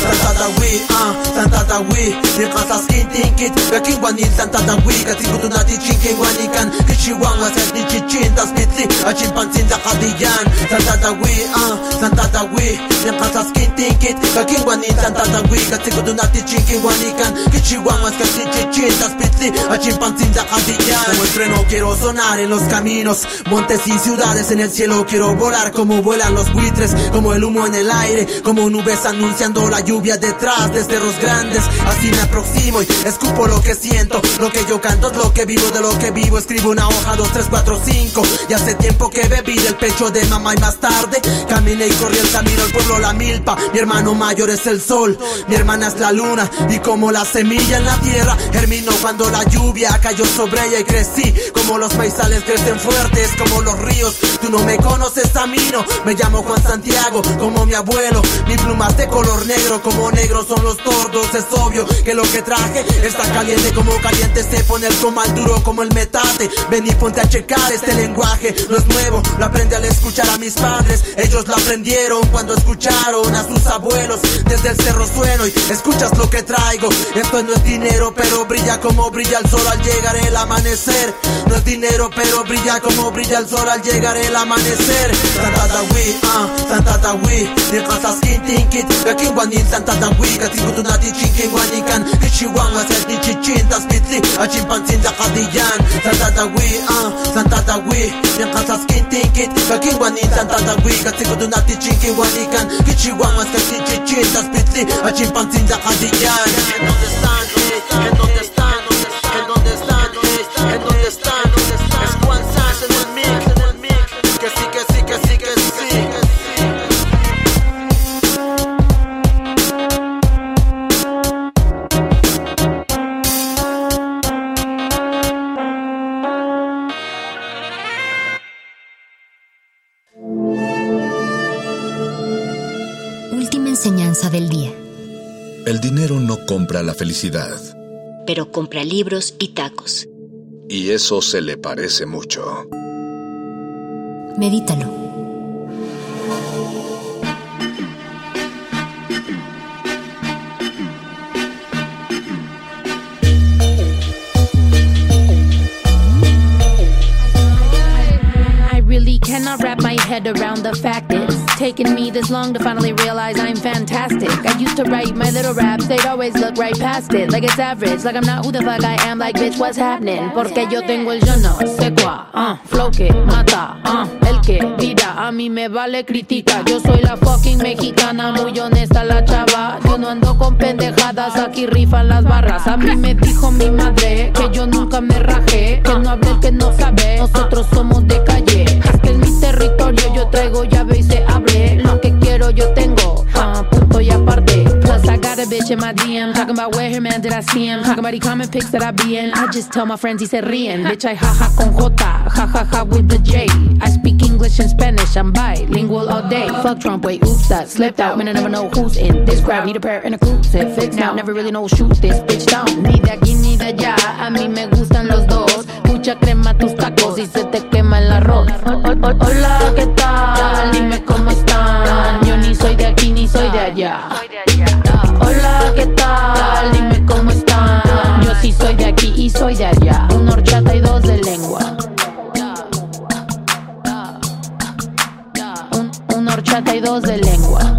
Tunku wini Santa Dawi, ah, Santa Dawi Ni kasas intinkit Bekin wanin Santa Dawi Kasi kutu na di chinkin wanikan Kichiwan waset ni chichin Tas pitli Achin pansin da kadiyan Dawi, ah, Santa Dawi Ni kasas intinkit Bekin wanin Santa Dawi Kasi kutu na di chinkin wanikan Kichiwan waset ni chichin Tas pitli Achin pansin da Como el freno quiero sonar en los caminos. Montes y ciudades en el cielo quiero volar Como vuelan los buitres Como el humo en el aire Como nubes anunciando la lluvia detrás de cerros grandes. Así me aproximo y escupo lo que siento. Lo que yo canto es lo que vivo de lo que vivo. Escribo una hoja, dos, tres, cuatro, cinco. Y hace tiempo que bebí del pecho de mamá y más tarde Caminé y corrí el camino al pueblo la milpa. Mi hermano mayor es el sol, mi hermana es la luna. Y como la semilla en la tierra Germinó cuando la lluvia cayó sobre ella y crecí. Como los maizales crecen fuertes como los ríos. Tú no me conoces a mí no Me llamo Juan Santiago como mi abuelo. Mi pluma es de color negro como negros son los tordos. Es obvio que lo que traje está caliente como caliente se pone el comal duro como el metate. Ven y ponte a checar este lenguaje, no es nuevo, lo aprendí al escuchar a mis padres. Ellos lo aprendieron cuando escucharon a sus abuelos desde el cerro sueno y escuchas lo que traigo. Esto no es dinero, pero brilla como brilla el sol al llegar el amanecer. No es dinero, pero brilla como brilla el sol al llegar el amanecer. Santa Dawi, ah, Santa ni casa skin tinkit, Bekin wanin Santa Santata huika Trikutunati chinkin wanikan Kichiwanwa a chichintas pitli Achimpantzin dakadiyan Santata hui ah Santata hui Nyankasaskin tinkit Kakinwanin santata huika Trikutunati chinkin wanikan Kichiwanwa seti chichintas pitli Achimpantzin dakadiyan Que no te están, que no te están El dinero no compra la felicidad. Pero compra libros y tacos. Y eso se le parece mucho. Medítalo. I really cannot wrap my head around the fact taken me this long to finally realize I'm fantastic. I used to write my little raps, they'd always look right past it, like it's average, like I'm not who the fuck I am, like bitch, what's happening? Porque yo tengo el yo no sé cuá, uh, flow que mata, uh, el que tira, a mí me vale critica. Yo soy la fucking mexicana, muy honesta la chava. Yo no ando con pendejadas, aquí rifan las barras. A mí me dijo mi madre que yo nunca me rajé, que no hable el que no sabe. Nosotros somos de calle, este es mi territorio. Yo traigo llave yo tengo, got a bitch in my DM talking about where her man did I see him. Talking about he comment pics that I be in. I just tell my friends y se ríen. Bitch I jaja con J, jajaja with the J. I speak English and Spanish. I'm bilingual all day. Fuck Trump, wait, oops, that slipped out. Man, I never know who's in this crowd. Need a pair and a crucifix now. Never really know shoot this bitch down. Ni de aquí ni de allá. A mí me gustan los dos. Mucha crema tus tacos y se te quema el arroz. Hola, ¿qué tal? Dime cómo están. Yo ni soy de aquí ni soy de allá. Hola, ¿qué tal? Dime cómo están. Yo sí soy de aquí y soy de allá. Un horchata y dos de lengua. Un, un horchata y dos de lengua.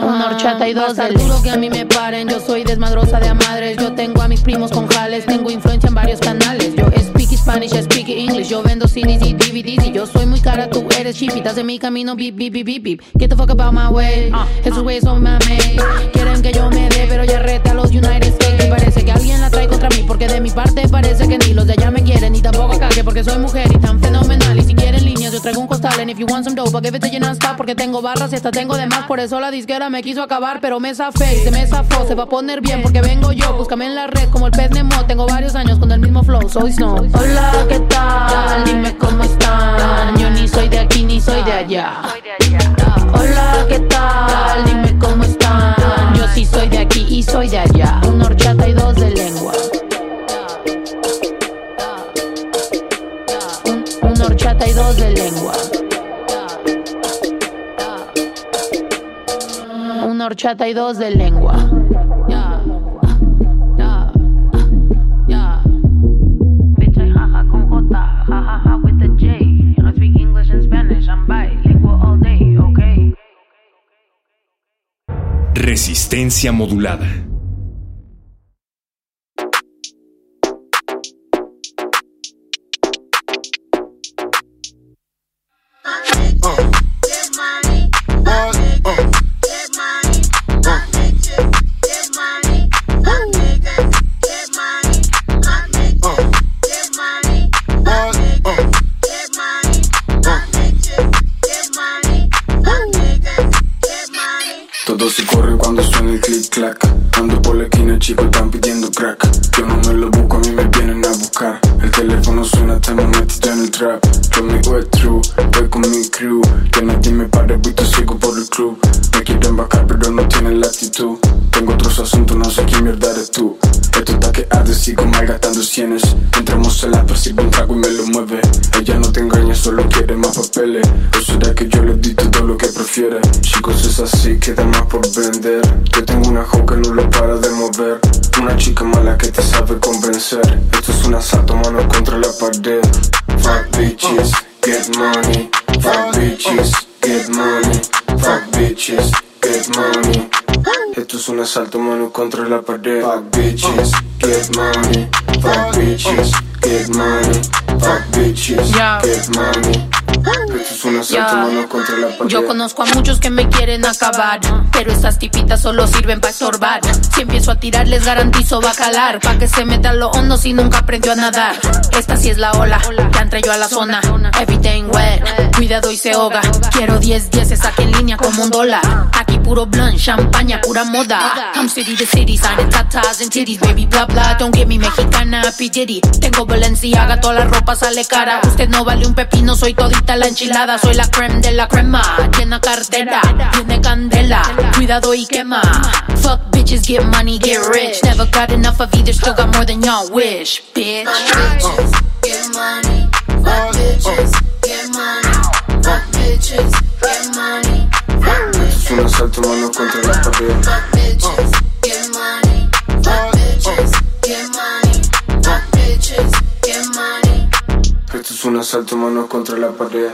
Una y dos de lengua. que a mí me paren. Yo soy desmadrosa de a madres. Yo tengo a mis primos con jales. Tengo influencia en varios canales. Yo Spanish, I speak English. Yo vendo CDs y DVDs. Y yo soy muy cara, tú eres cheap. Estás en mi camino, beep, beep, beep, beep, beep. Get the fuck about my way. Esos güeyes son mame. Quieren que yo me dé, pero ya rete a los United States. Y parece que alguien la trae contra mí. Porque de mi parte parece que ni los de allá me quieren. Ni tampoco acá, que porque soy mujer y tan fenomenal. Y si quieren líneas, yo traigo un costal. And if you want some dope, I'll give it to you. Porque tengo barras y hasta tengo de más. Por eso la disquera me quiso acabar, pero me zafé se me zafó. Se va a poner bien porque vengo yo. Búscame en la red como el pez Nemo. Tengo varios años con el mismo flow, soy Snow. Hola, ¿qué tal? Dime cómo están. Yo ni soy de aquí ni soy de allá. Hola, ¿qué tal? Dime cómo están. Yo sí soy de aquí y soy de allá. Un horchata y dos de lengua. Un, horchata y dos de lengua. Una horchata y dos de lengua. Resistencia modulada. Contra la pared. Fuck bitches, get money. Fuck bitches, get money. Fuck bitches, get money. Esto es un asalto, mano, contra la pared. Yo conozco a muchos que me quieren acabar, pero estas tipitas solo sirven para estorbar. Si empiezo a tirar, les garantizo va a calar. Pa' que se meta lo hondo si nunca aprendió a nadar. Esta sí es la ola, ya entré yo a la zona. Everything wet, cuidado y se ahoga. Quiero 10 10 aquí en línea como un dólar. Aquí puro blunt, champaña, pura moda. I'm city to city, signing tatas and titties, baby, bla bla. Don't get me mexicana, P. Tengo Balenciaga, toda la ropa sale cara. Usted no vale un pepino, soy todita la enchilada. Soy la creme de la crema, llena cartera, tiene candela. Cuidado y quema. Fuck bitches, get money, get rich. Never got enough of either, still got more than y'all wish, bitch. Get money, fuck bitches, get money, fuck bitches, get money, Esto es un asalto, mano, contra la pared. fuck bitches, get money, fuck bitches, get money, fuck bitches, get money. Esto es un asalto, mano, contra la pared.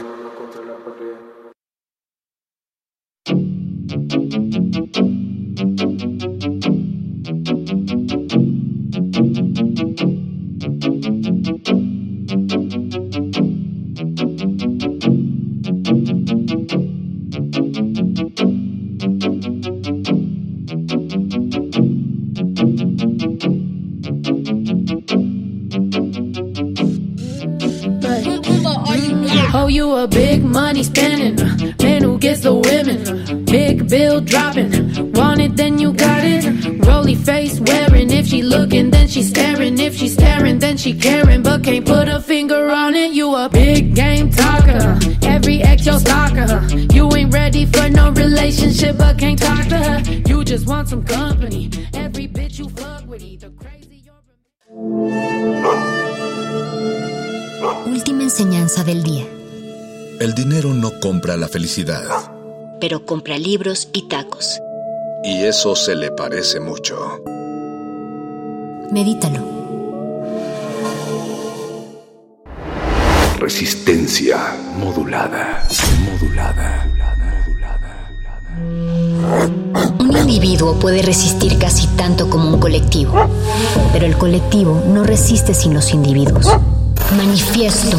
You a big money spending man who gets the women. Big bill dropping, want it then you got it. Roly face wearing, if she looking then she staring. If she staring then she caring, but can't put a finger on it. You a big game talker, every ex your stalker. You ain't ready for no relationship, but can't talk to her. You just want some company. Every bitch you fuck with either crazy or. Última enseñanza del día. El dinero no compra la felicidad. Pero compra libros y tacos. Y eso se le parece mucho. Medítalo. Resistencia modulada. Modulada. Un individuo puede resistir casi tanto como un colectivo, pero el colectivo no resiste sin los individuos. Manifiesto.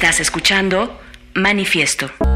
Estás escuchando Manifiesto.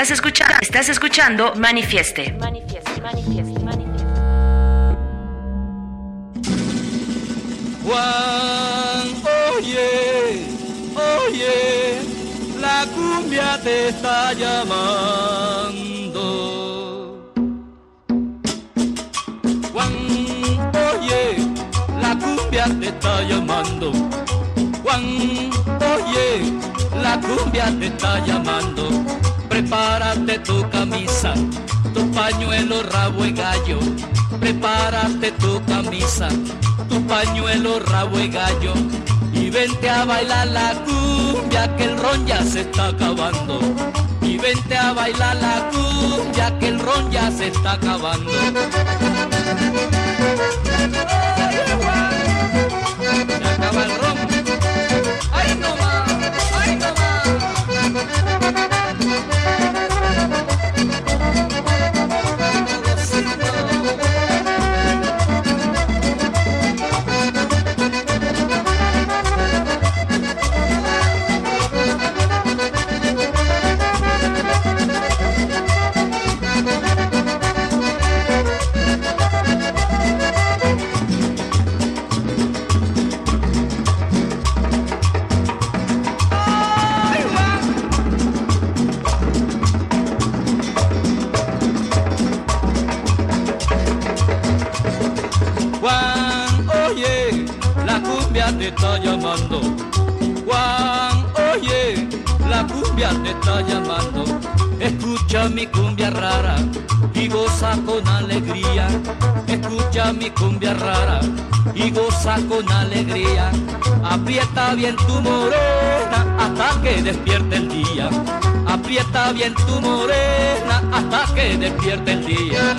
Estás escuchando, estás escuchando Manifieste. Juan, oye, oye, la cumbia te está llamando. Juan, oye, la cumbia te está llamando. Juan, oye, la cumbia te está llamando. Prepárate tu camisa, tu pañuelo, rabo y gallo. Prepárate tu camisa, tu pañuelo, rabo y gallo. Y vente a bailar la cumbia que el ron ya se está acabando. Y vente a bailar la cumbia que el ron ya se está acabando. Rara y goza con alegría. Escucha mi cumbia rara y goza con alegría. Aprieta bien tu morena hasta que despierte el día. Aprieta bien tu morena hasta que despierte el día.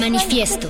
Manifiesto.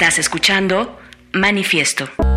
Estás escuchando Manifiesto.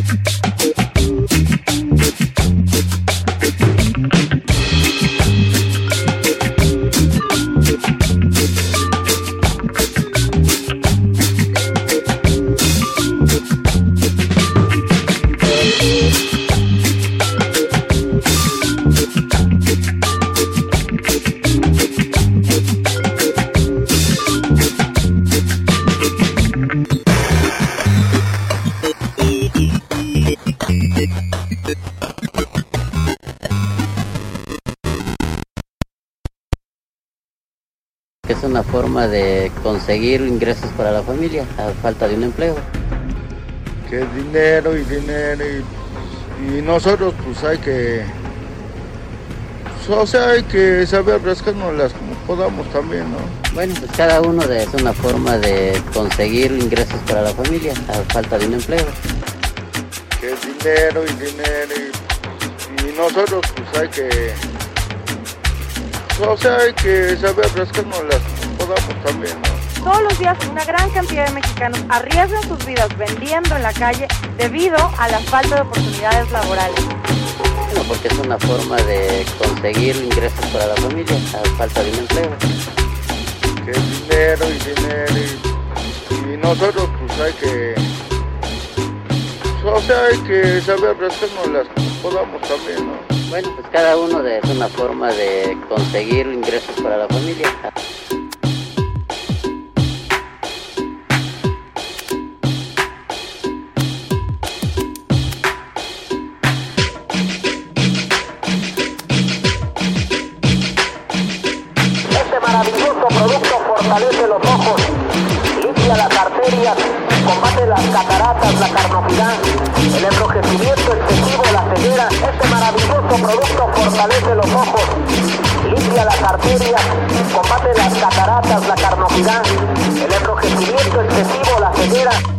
Thank you. Forma de conseguir ingresos para la familia a falta de un empleo. Que dinero y dinero y, y nosotros pues hay que, pues, o sea, hay que saber rascárnoslas como podamos también, ¿no? Bueno, pues cada uno de, es una forma de conseguir ingresos para la familia a falta de un empleo. Que dinero y dinero y, y nosotros pues hay que, o sea, hay que saber rascárnoslas Todos los días una gran cantidad de mexicanos arriesgan sus vidas vendiendo en la calle debido a la falta de oportunidades laborales. Bueno, porque es una forma de conseguir ingresos para la familia a falta de un empleo. Que dinero y dinero y, y nosotros pues hay que... O sea, hay que saber rascarnos las que podamos también, ¿no? Bueno, pues cada uno de, es una forma de conseguir ingresos para la familia. Cataratas, la carnosidad, el enrojecimiento excesivo, la ceguera. Este maravilloso producto fortalece los ojos, limpia las arterias, combate las cataratas, la carnosidad, el enrojecimiento excesivo, la ceguera.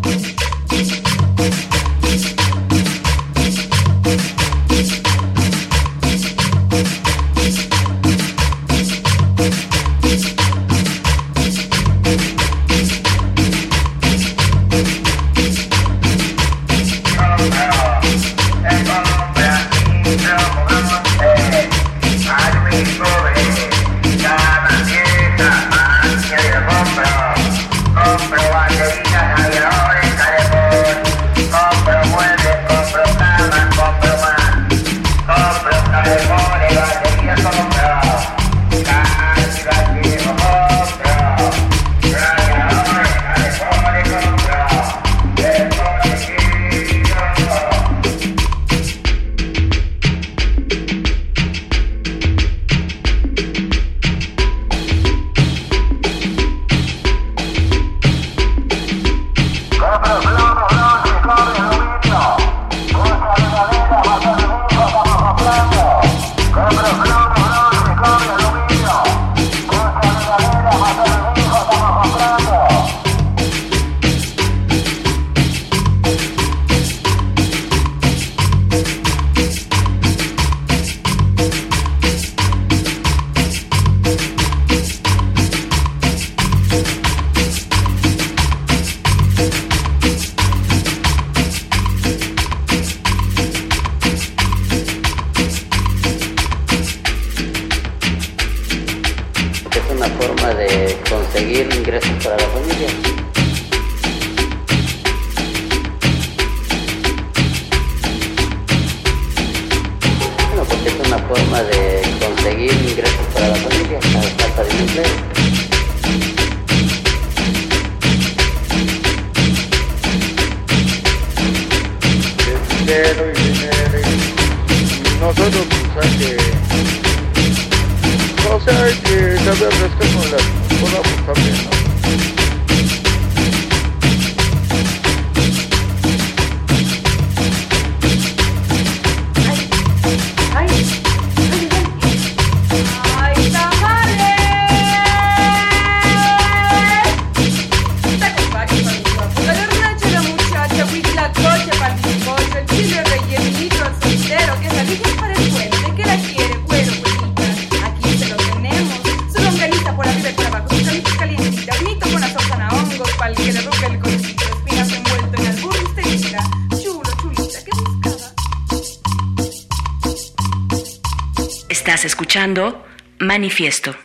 Manifiesto.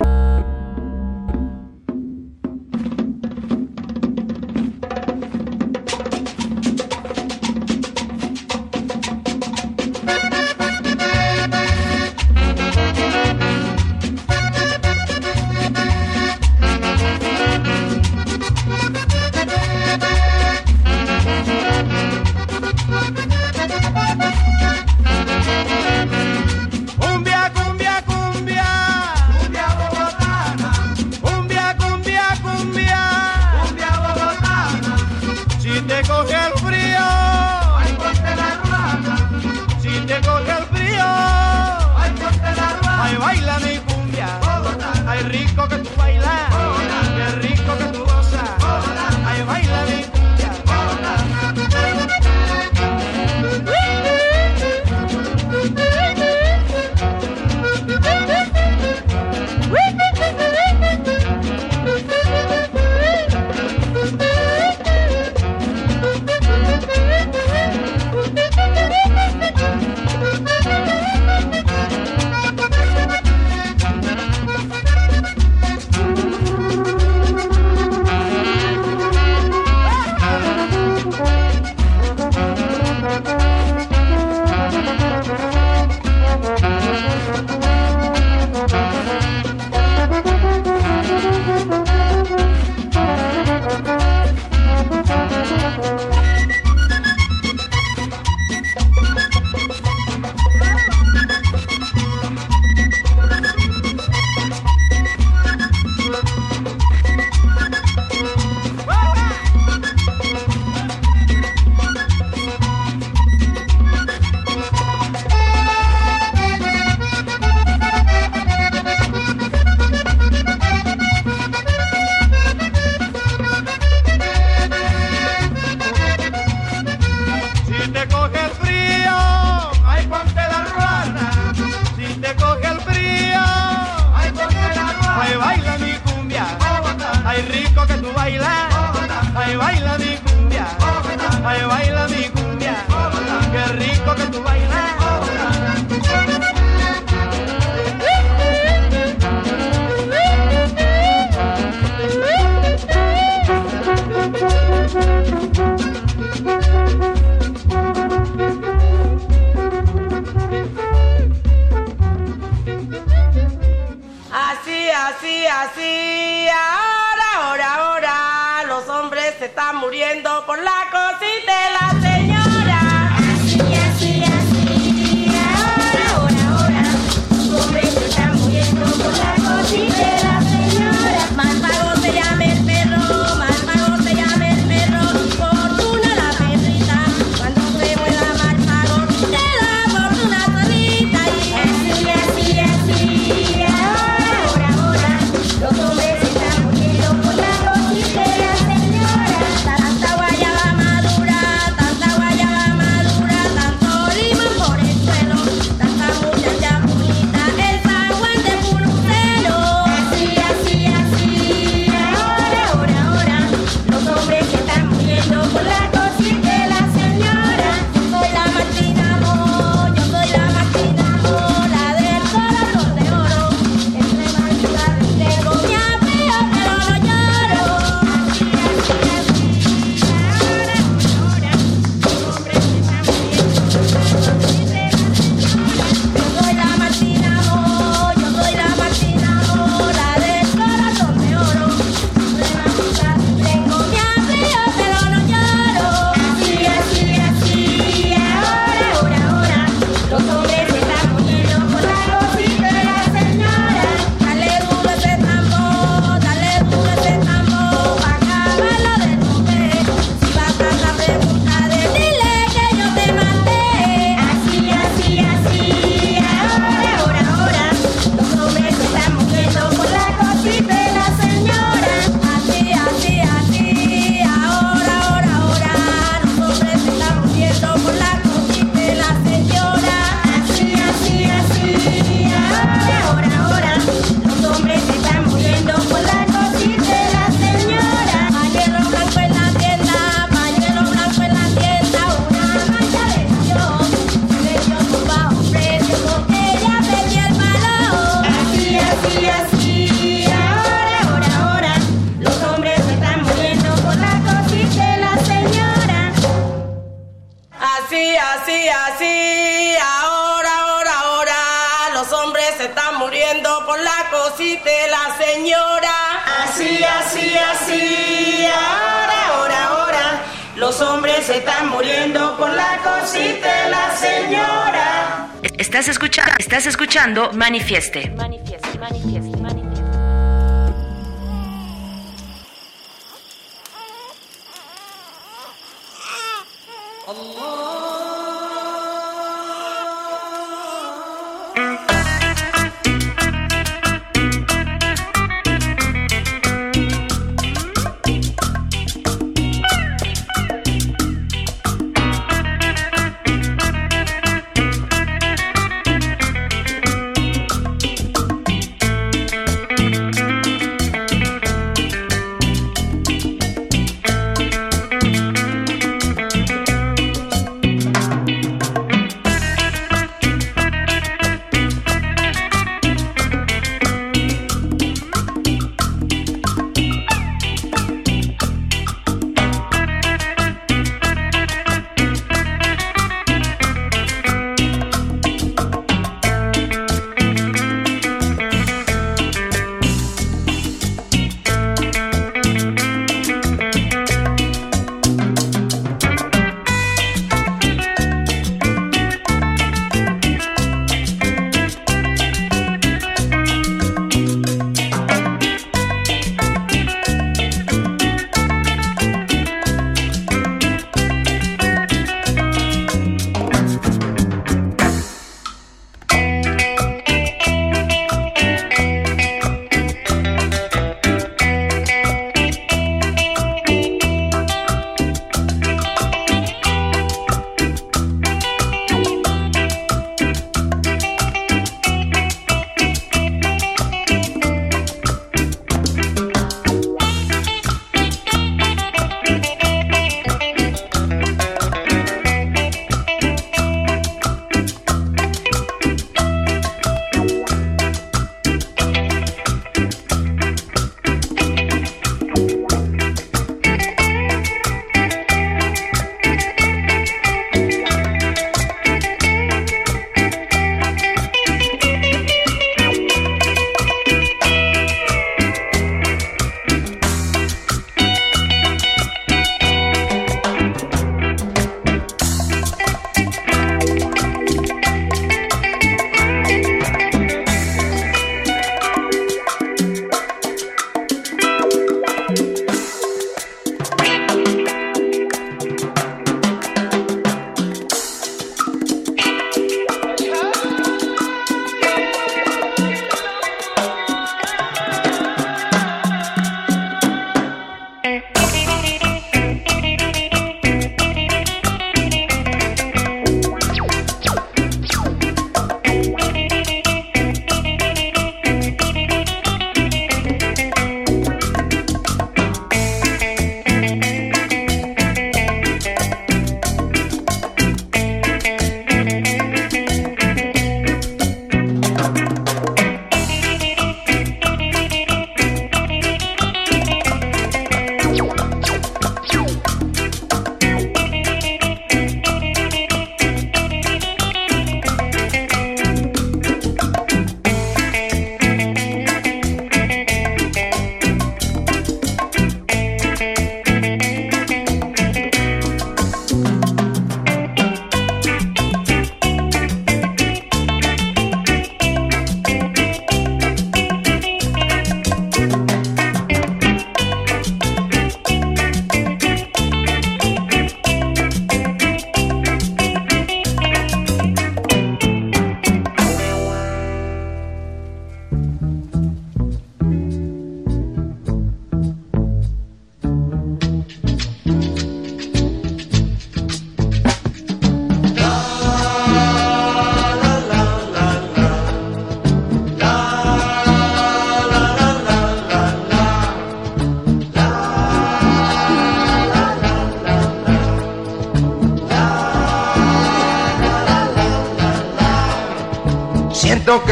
Manifieste,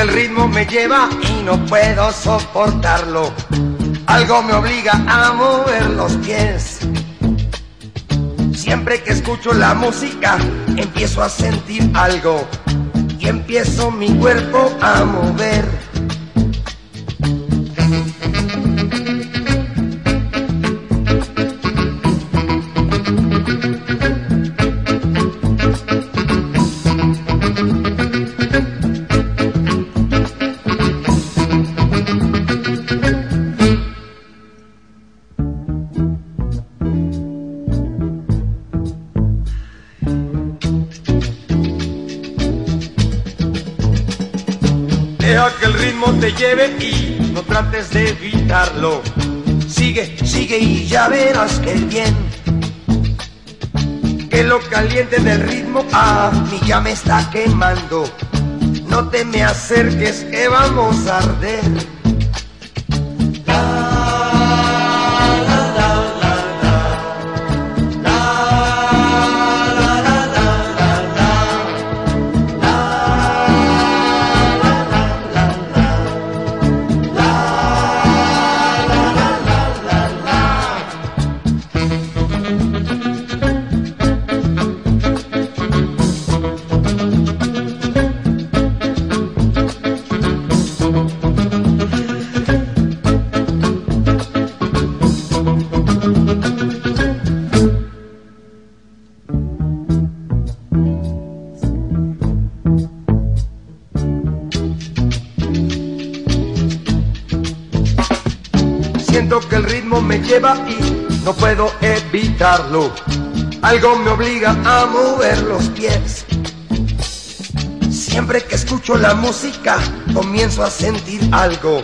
el ritmo me lleva y no puedo soportarlo. Algo me obliga a mover los pies. Siempre que escucho la música, empiezo a sentir algo y empiezo mi cuerpo a mover. Lleve y no trates de evitarlo. Sigue, sigue y ya verás que bien. Que lo caliente del ritmo a mí ya me está quemando. No te me acerques que vamos a arder. No puedo evitarlo. Algo me obliga a mover los pies. Siempre que escucho la música, comienzo a sentir algo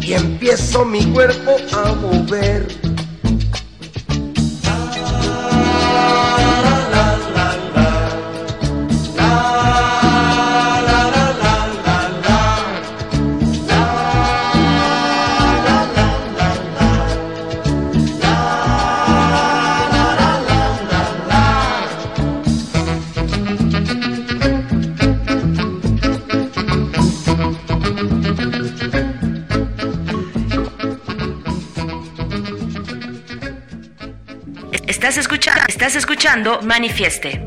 y empiezo mi cuerpo a mover. Estás escuchando Manifieste.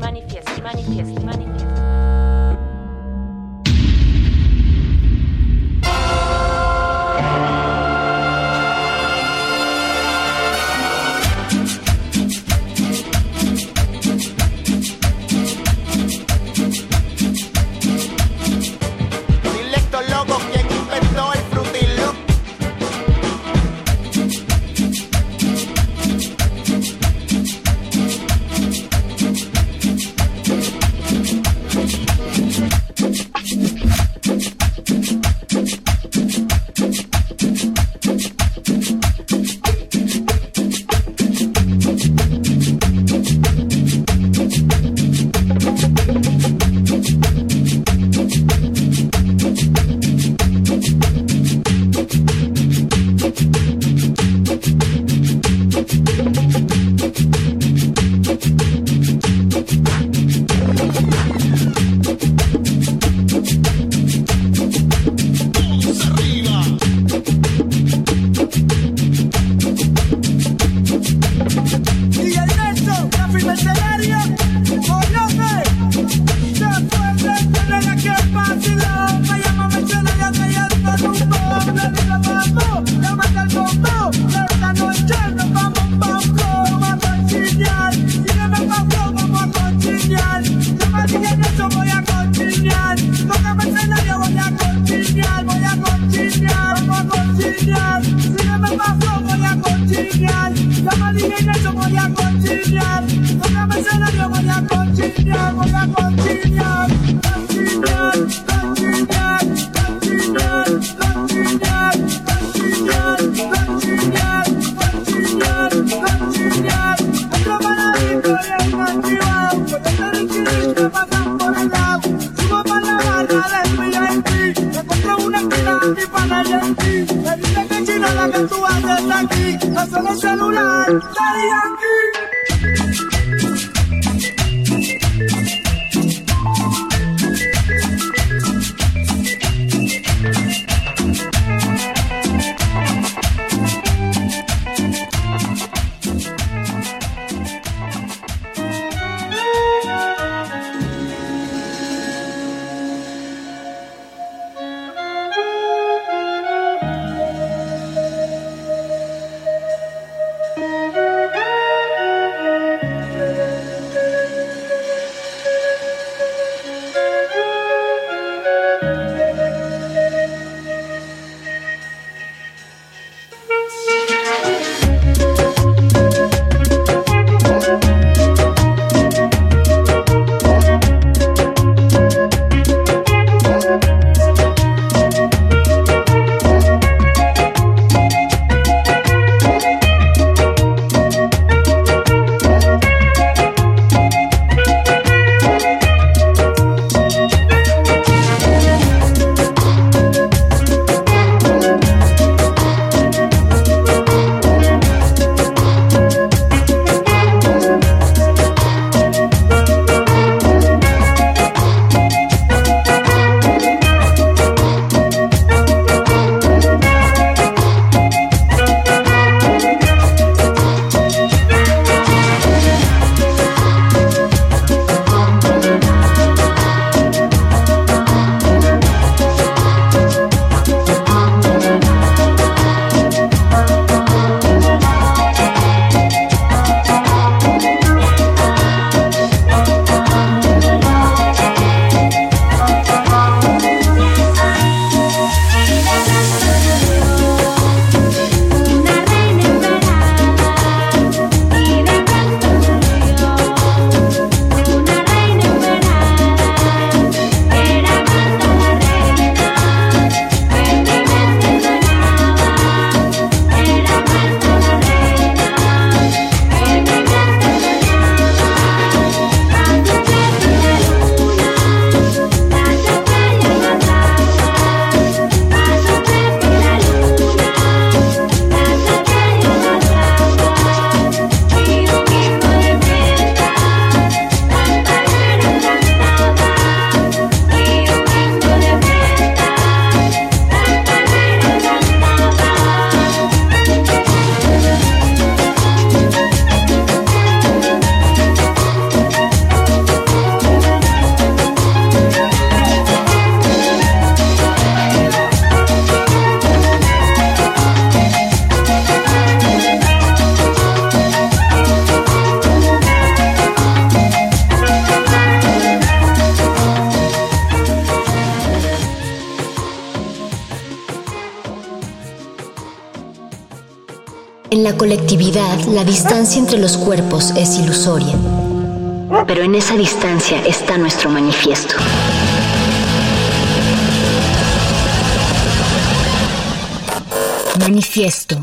Colectividad, la distancia entre los cuerpos es ilusoria. Pero en esa distancia está nuestro manifiesto. Manifiesto.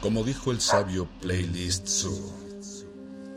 Como dijo el sabio Playlist Zoo,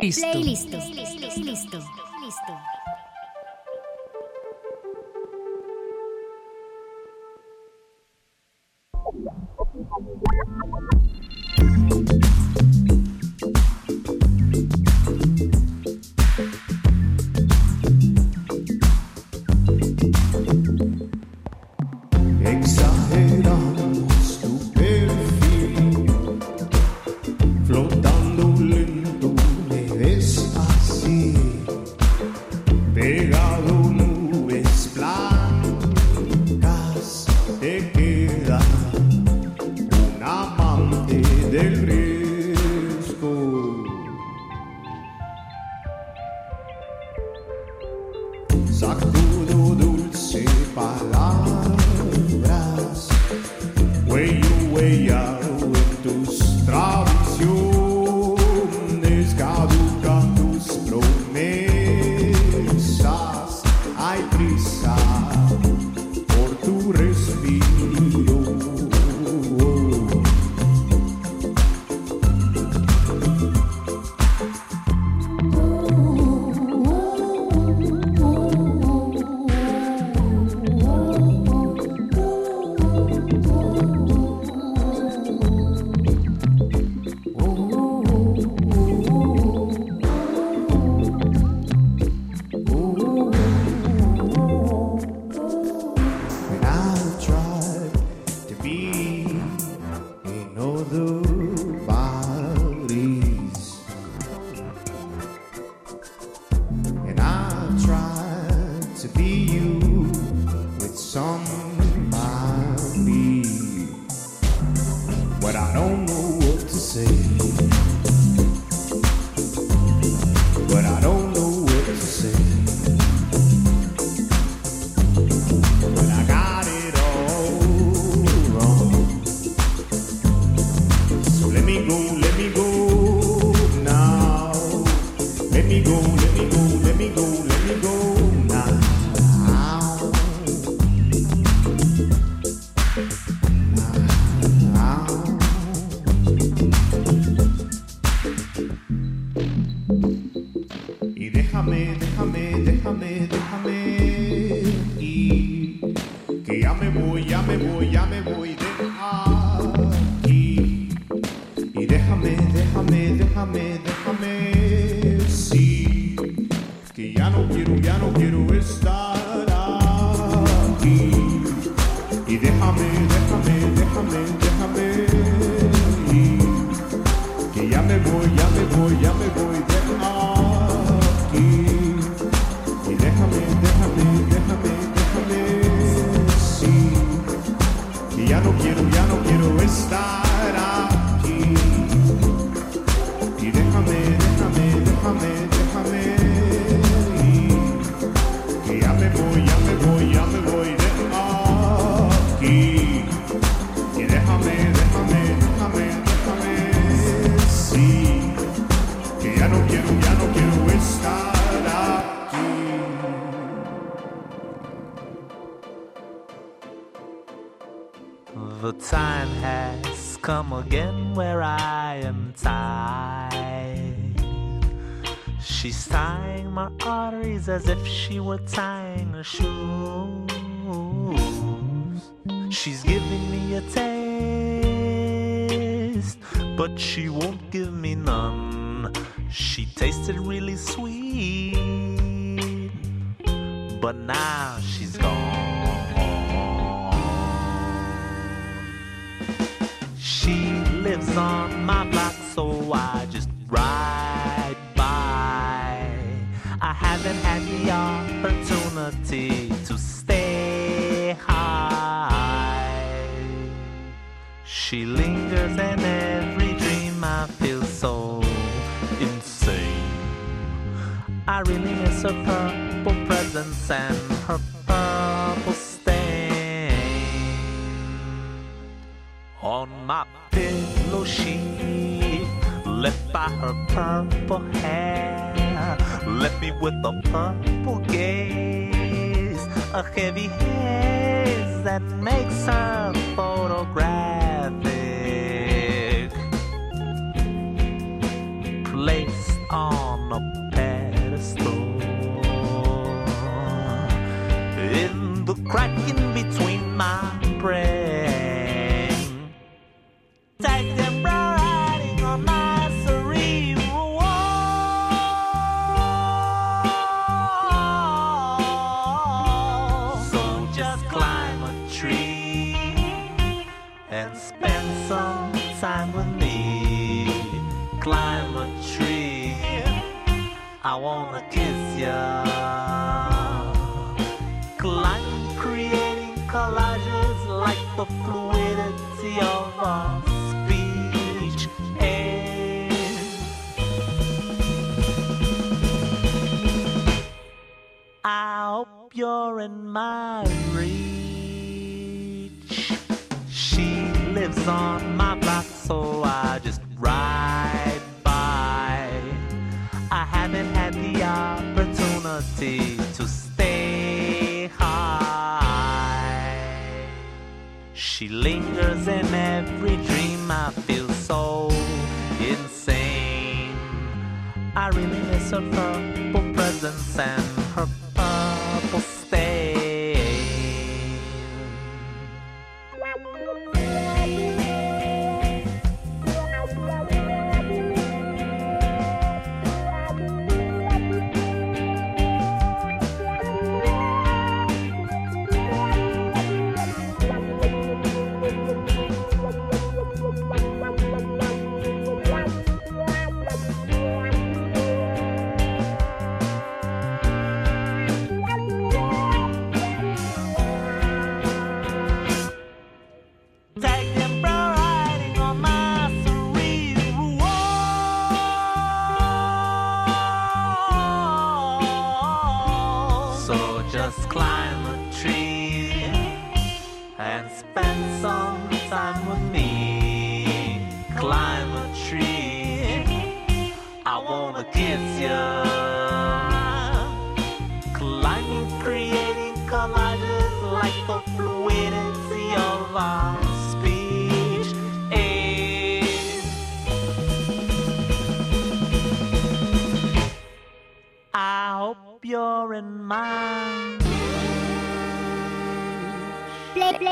Playlist. no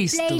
Listo. play,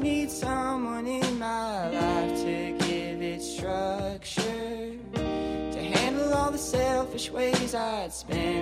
need someone in my life to give it structure, to handle all the selfish ways I'd spend.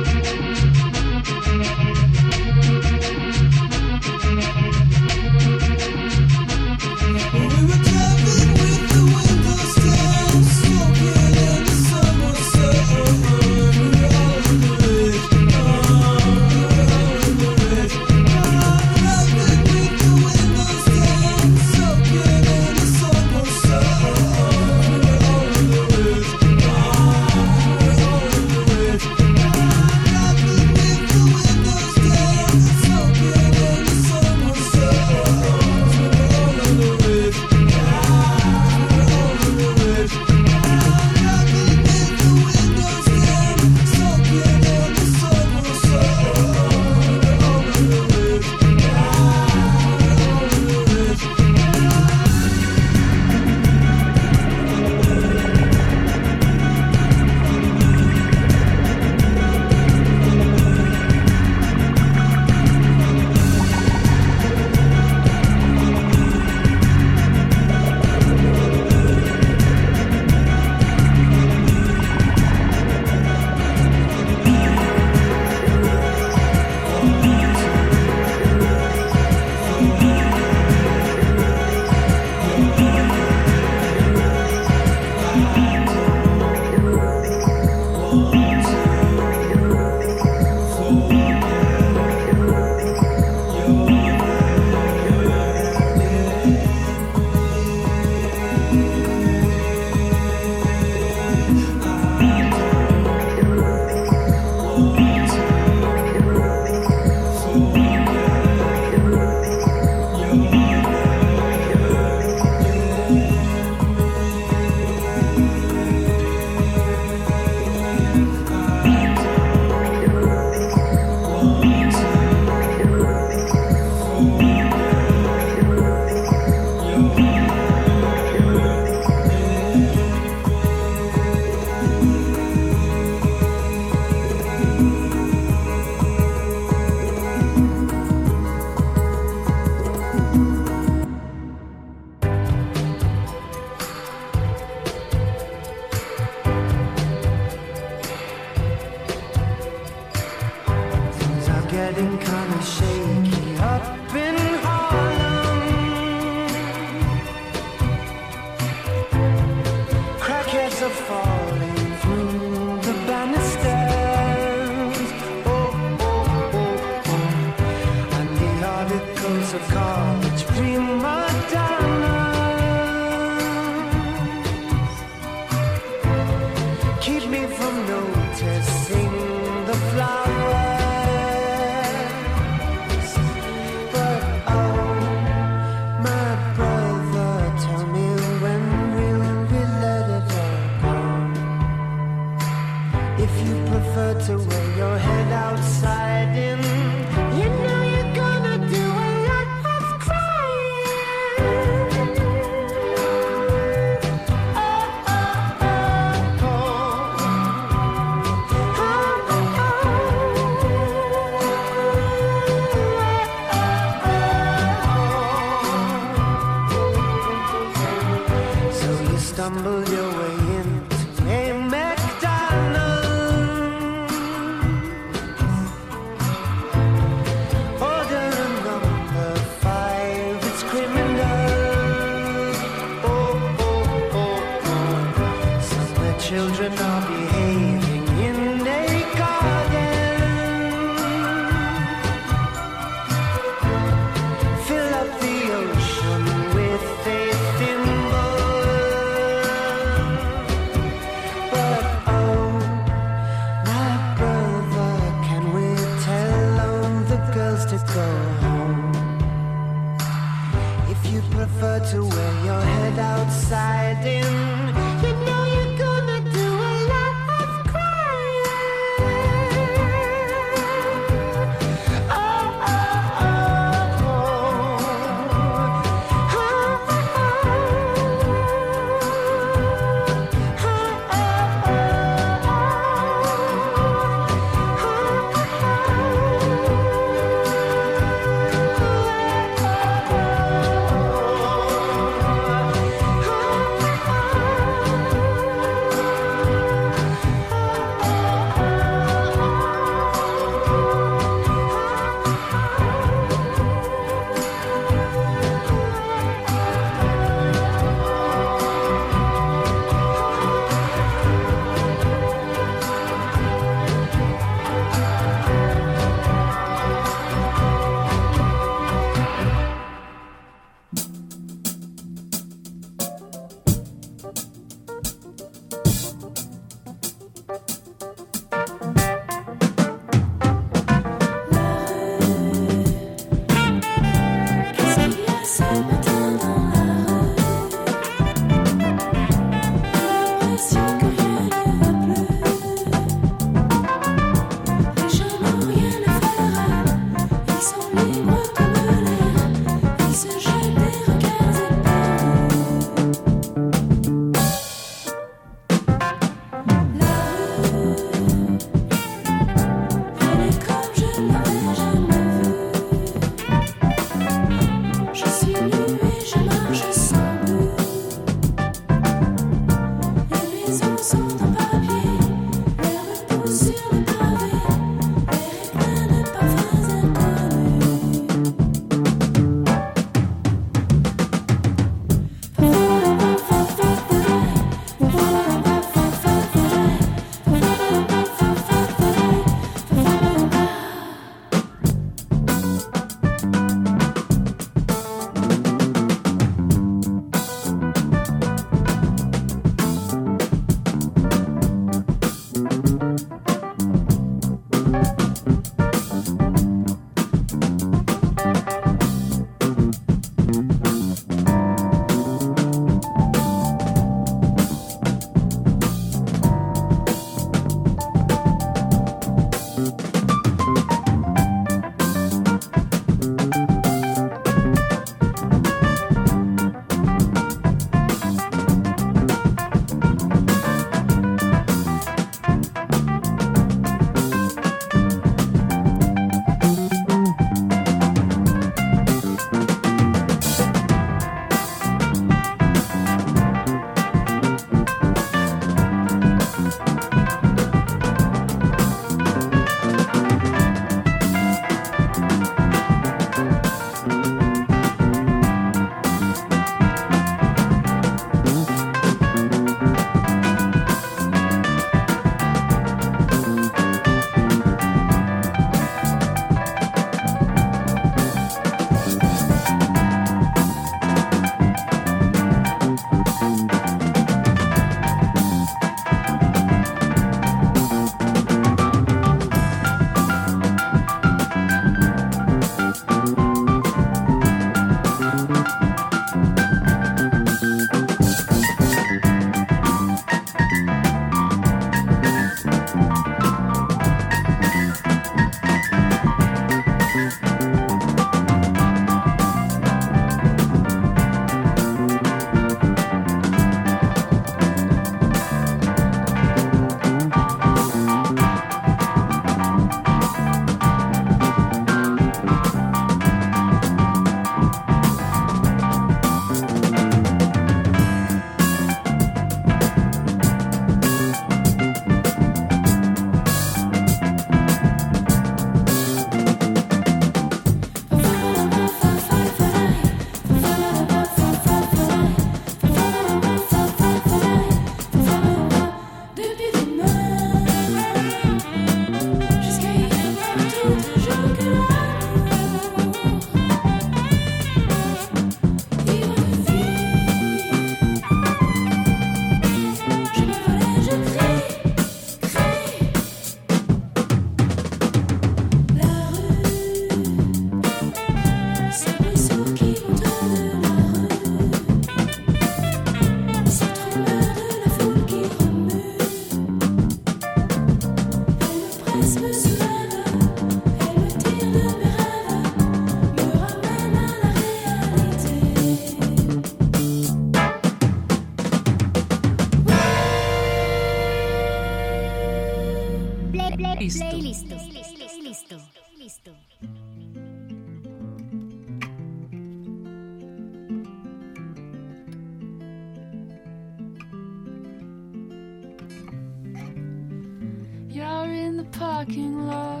in the parking lot,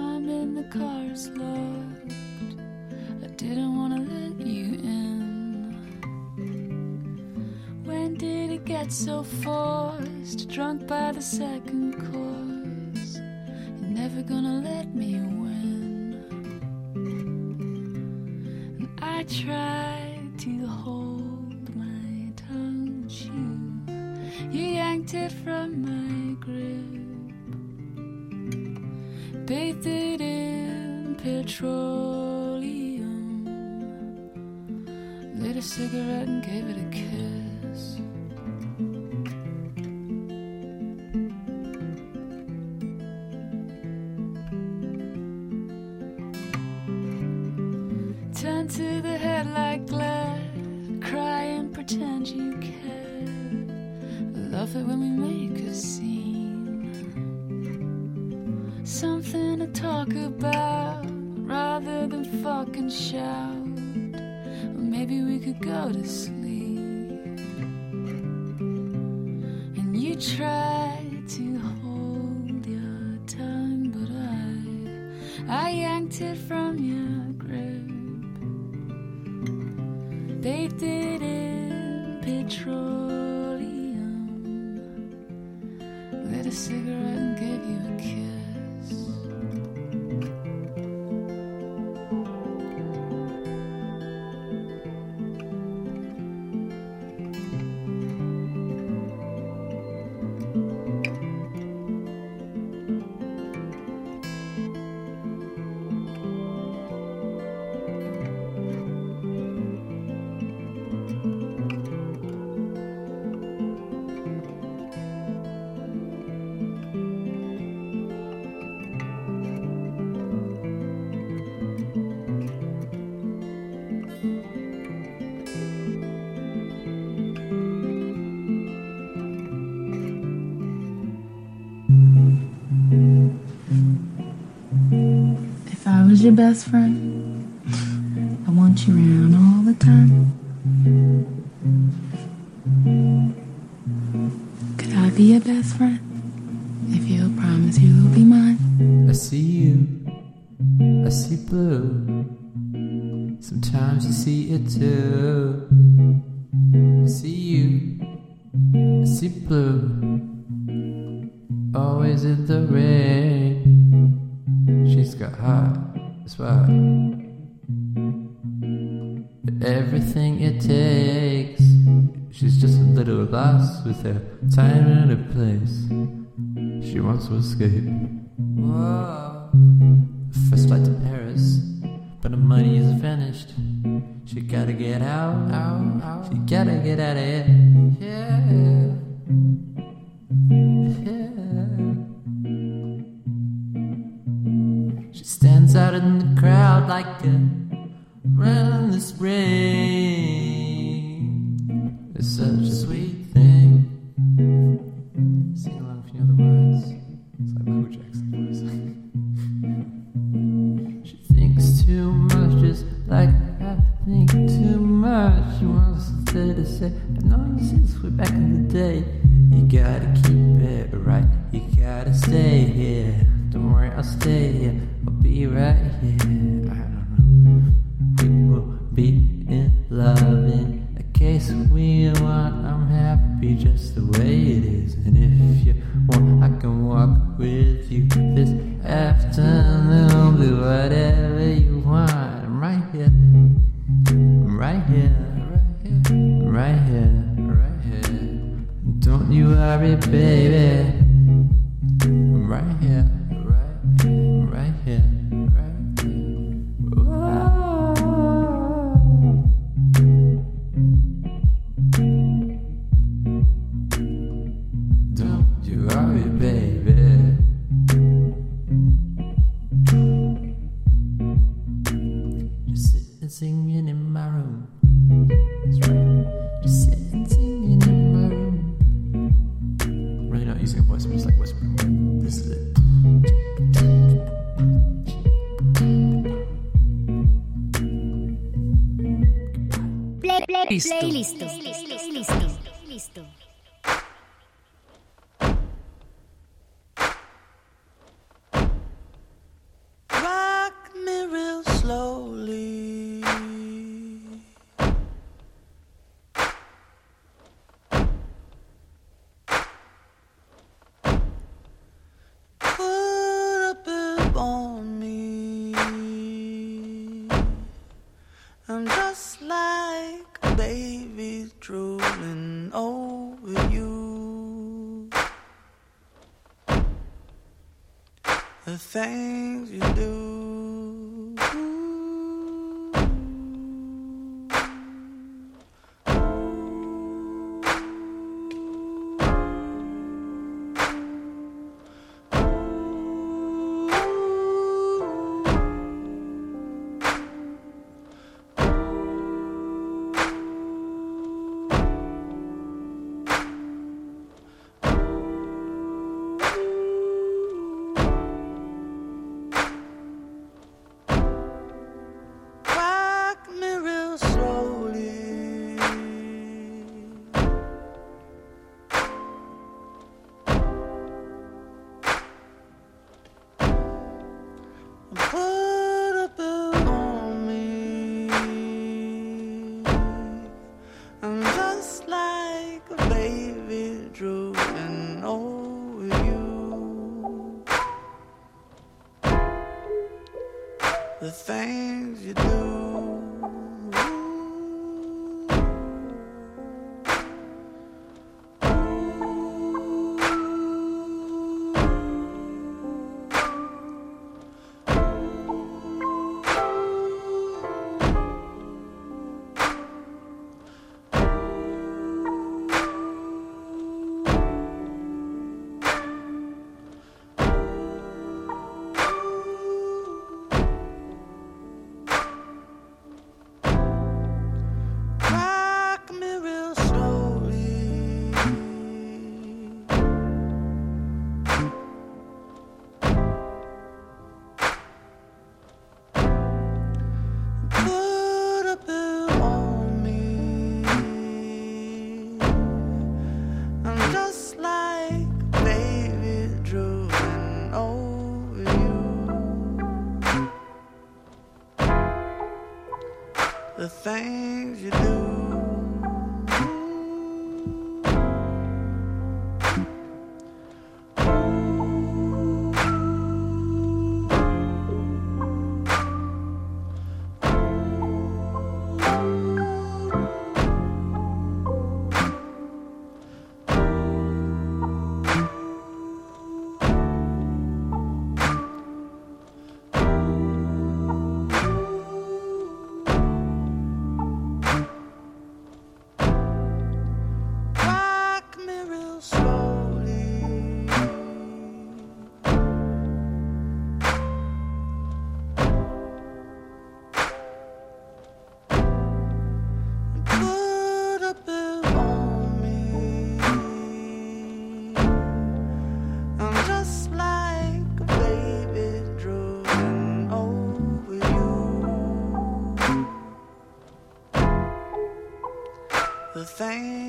I'm in the car's lot. I didn't wanna let you in. When did it get so forced? Drunk by the second call. cigarette your best friend. I want you around all the time. Could I be your best friend? with a time and a place. She wants to escape. Whoa. First flight to Paris, but her money is vanished. She gotta get out, out, out. She gotta get out of here. Yeah. yeah. She stands out in the crowd like a relentless rain. I'm just like a baby drooling over you. The things you do. thing. thing.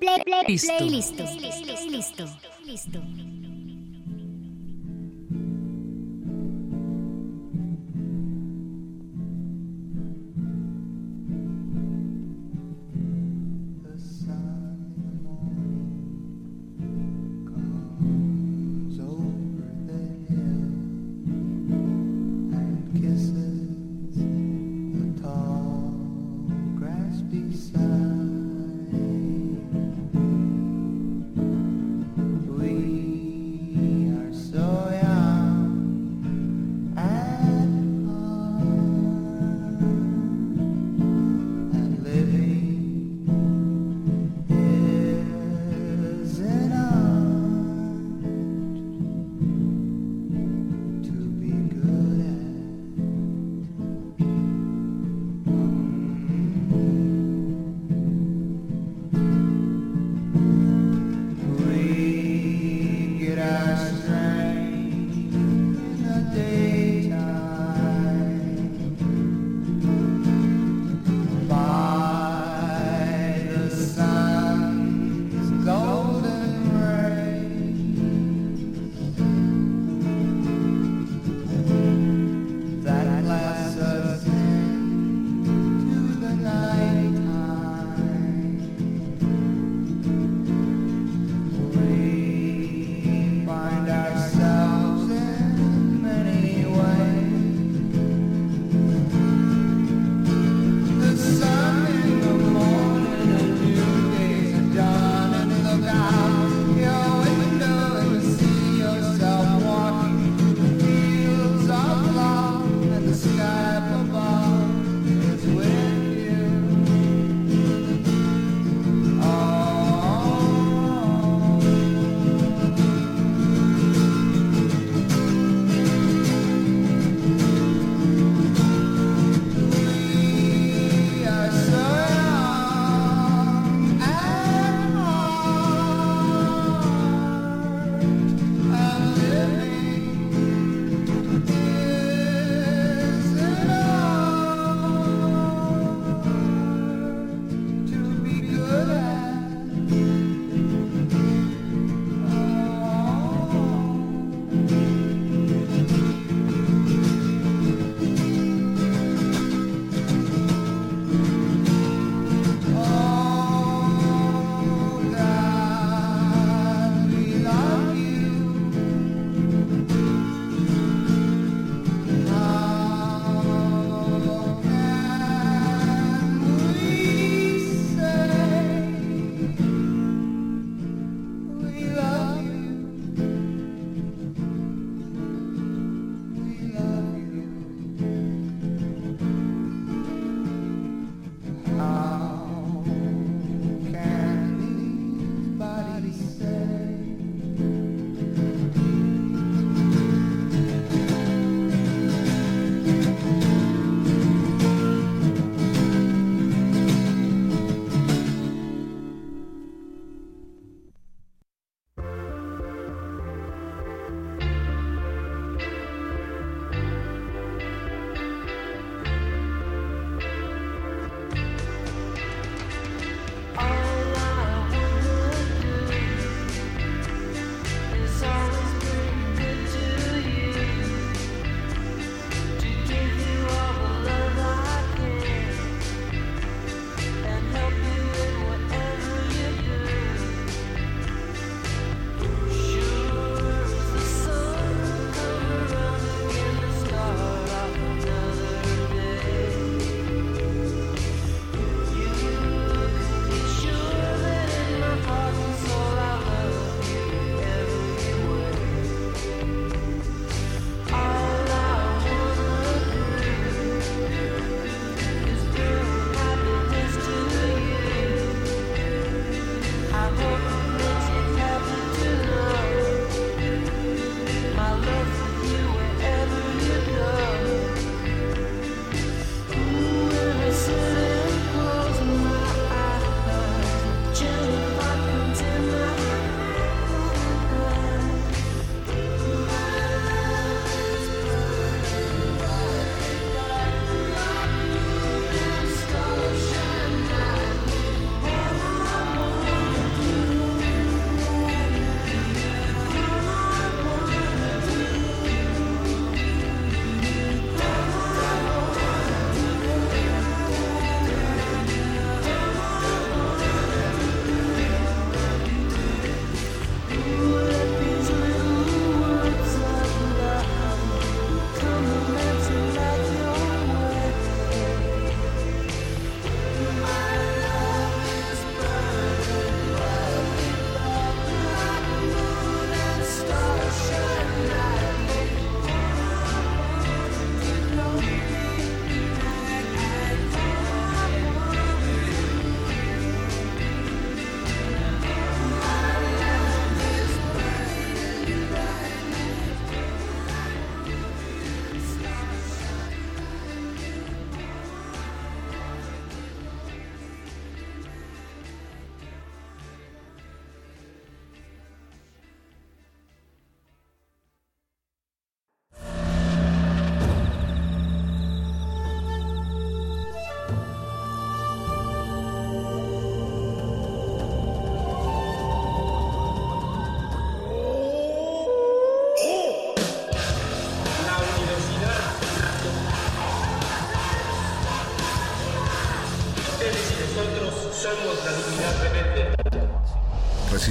play, play, play, listo. listo.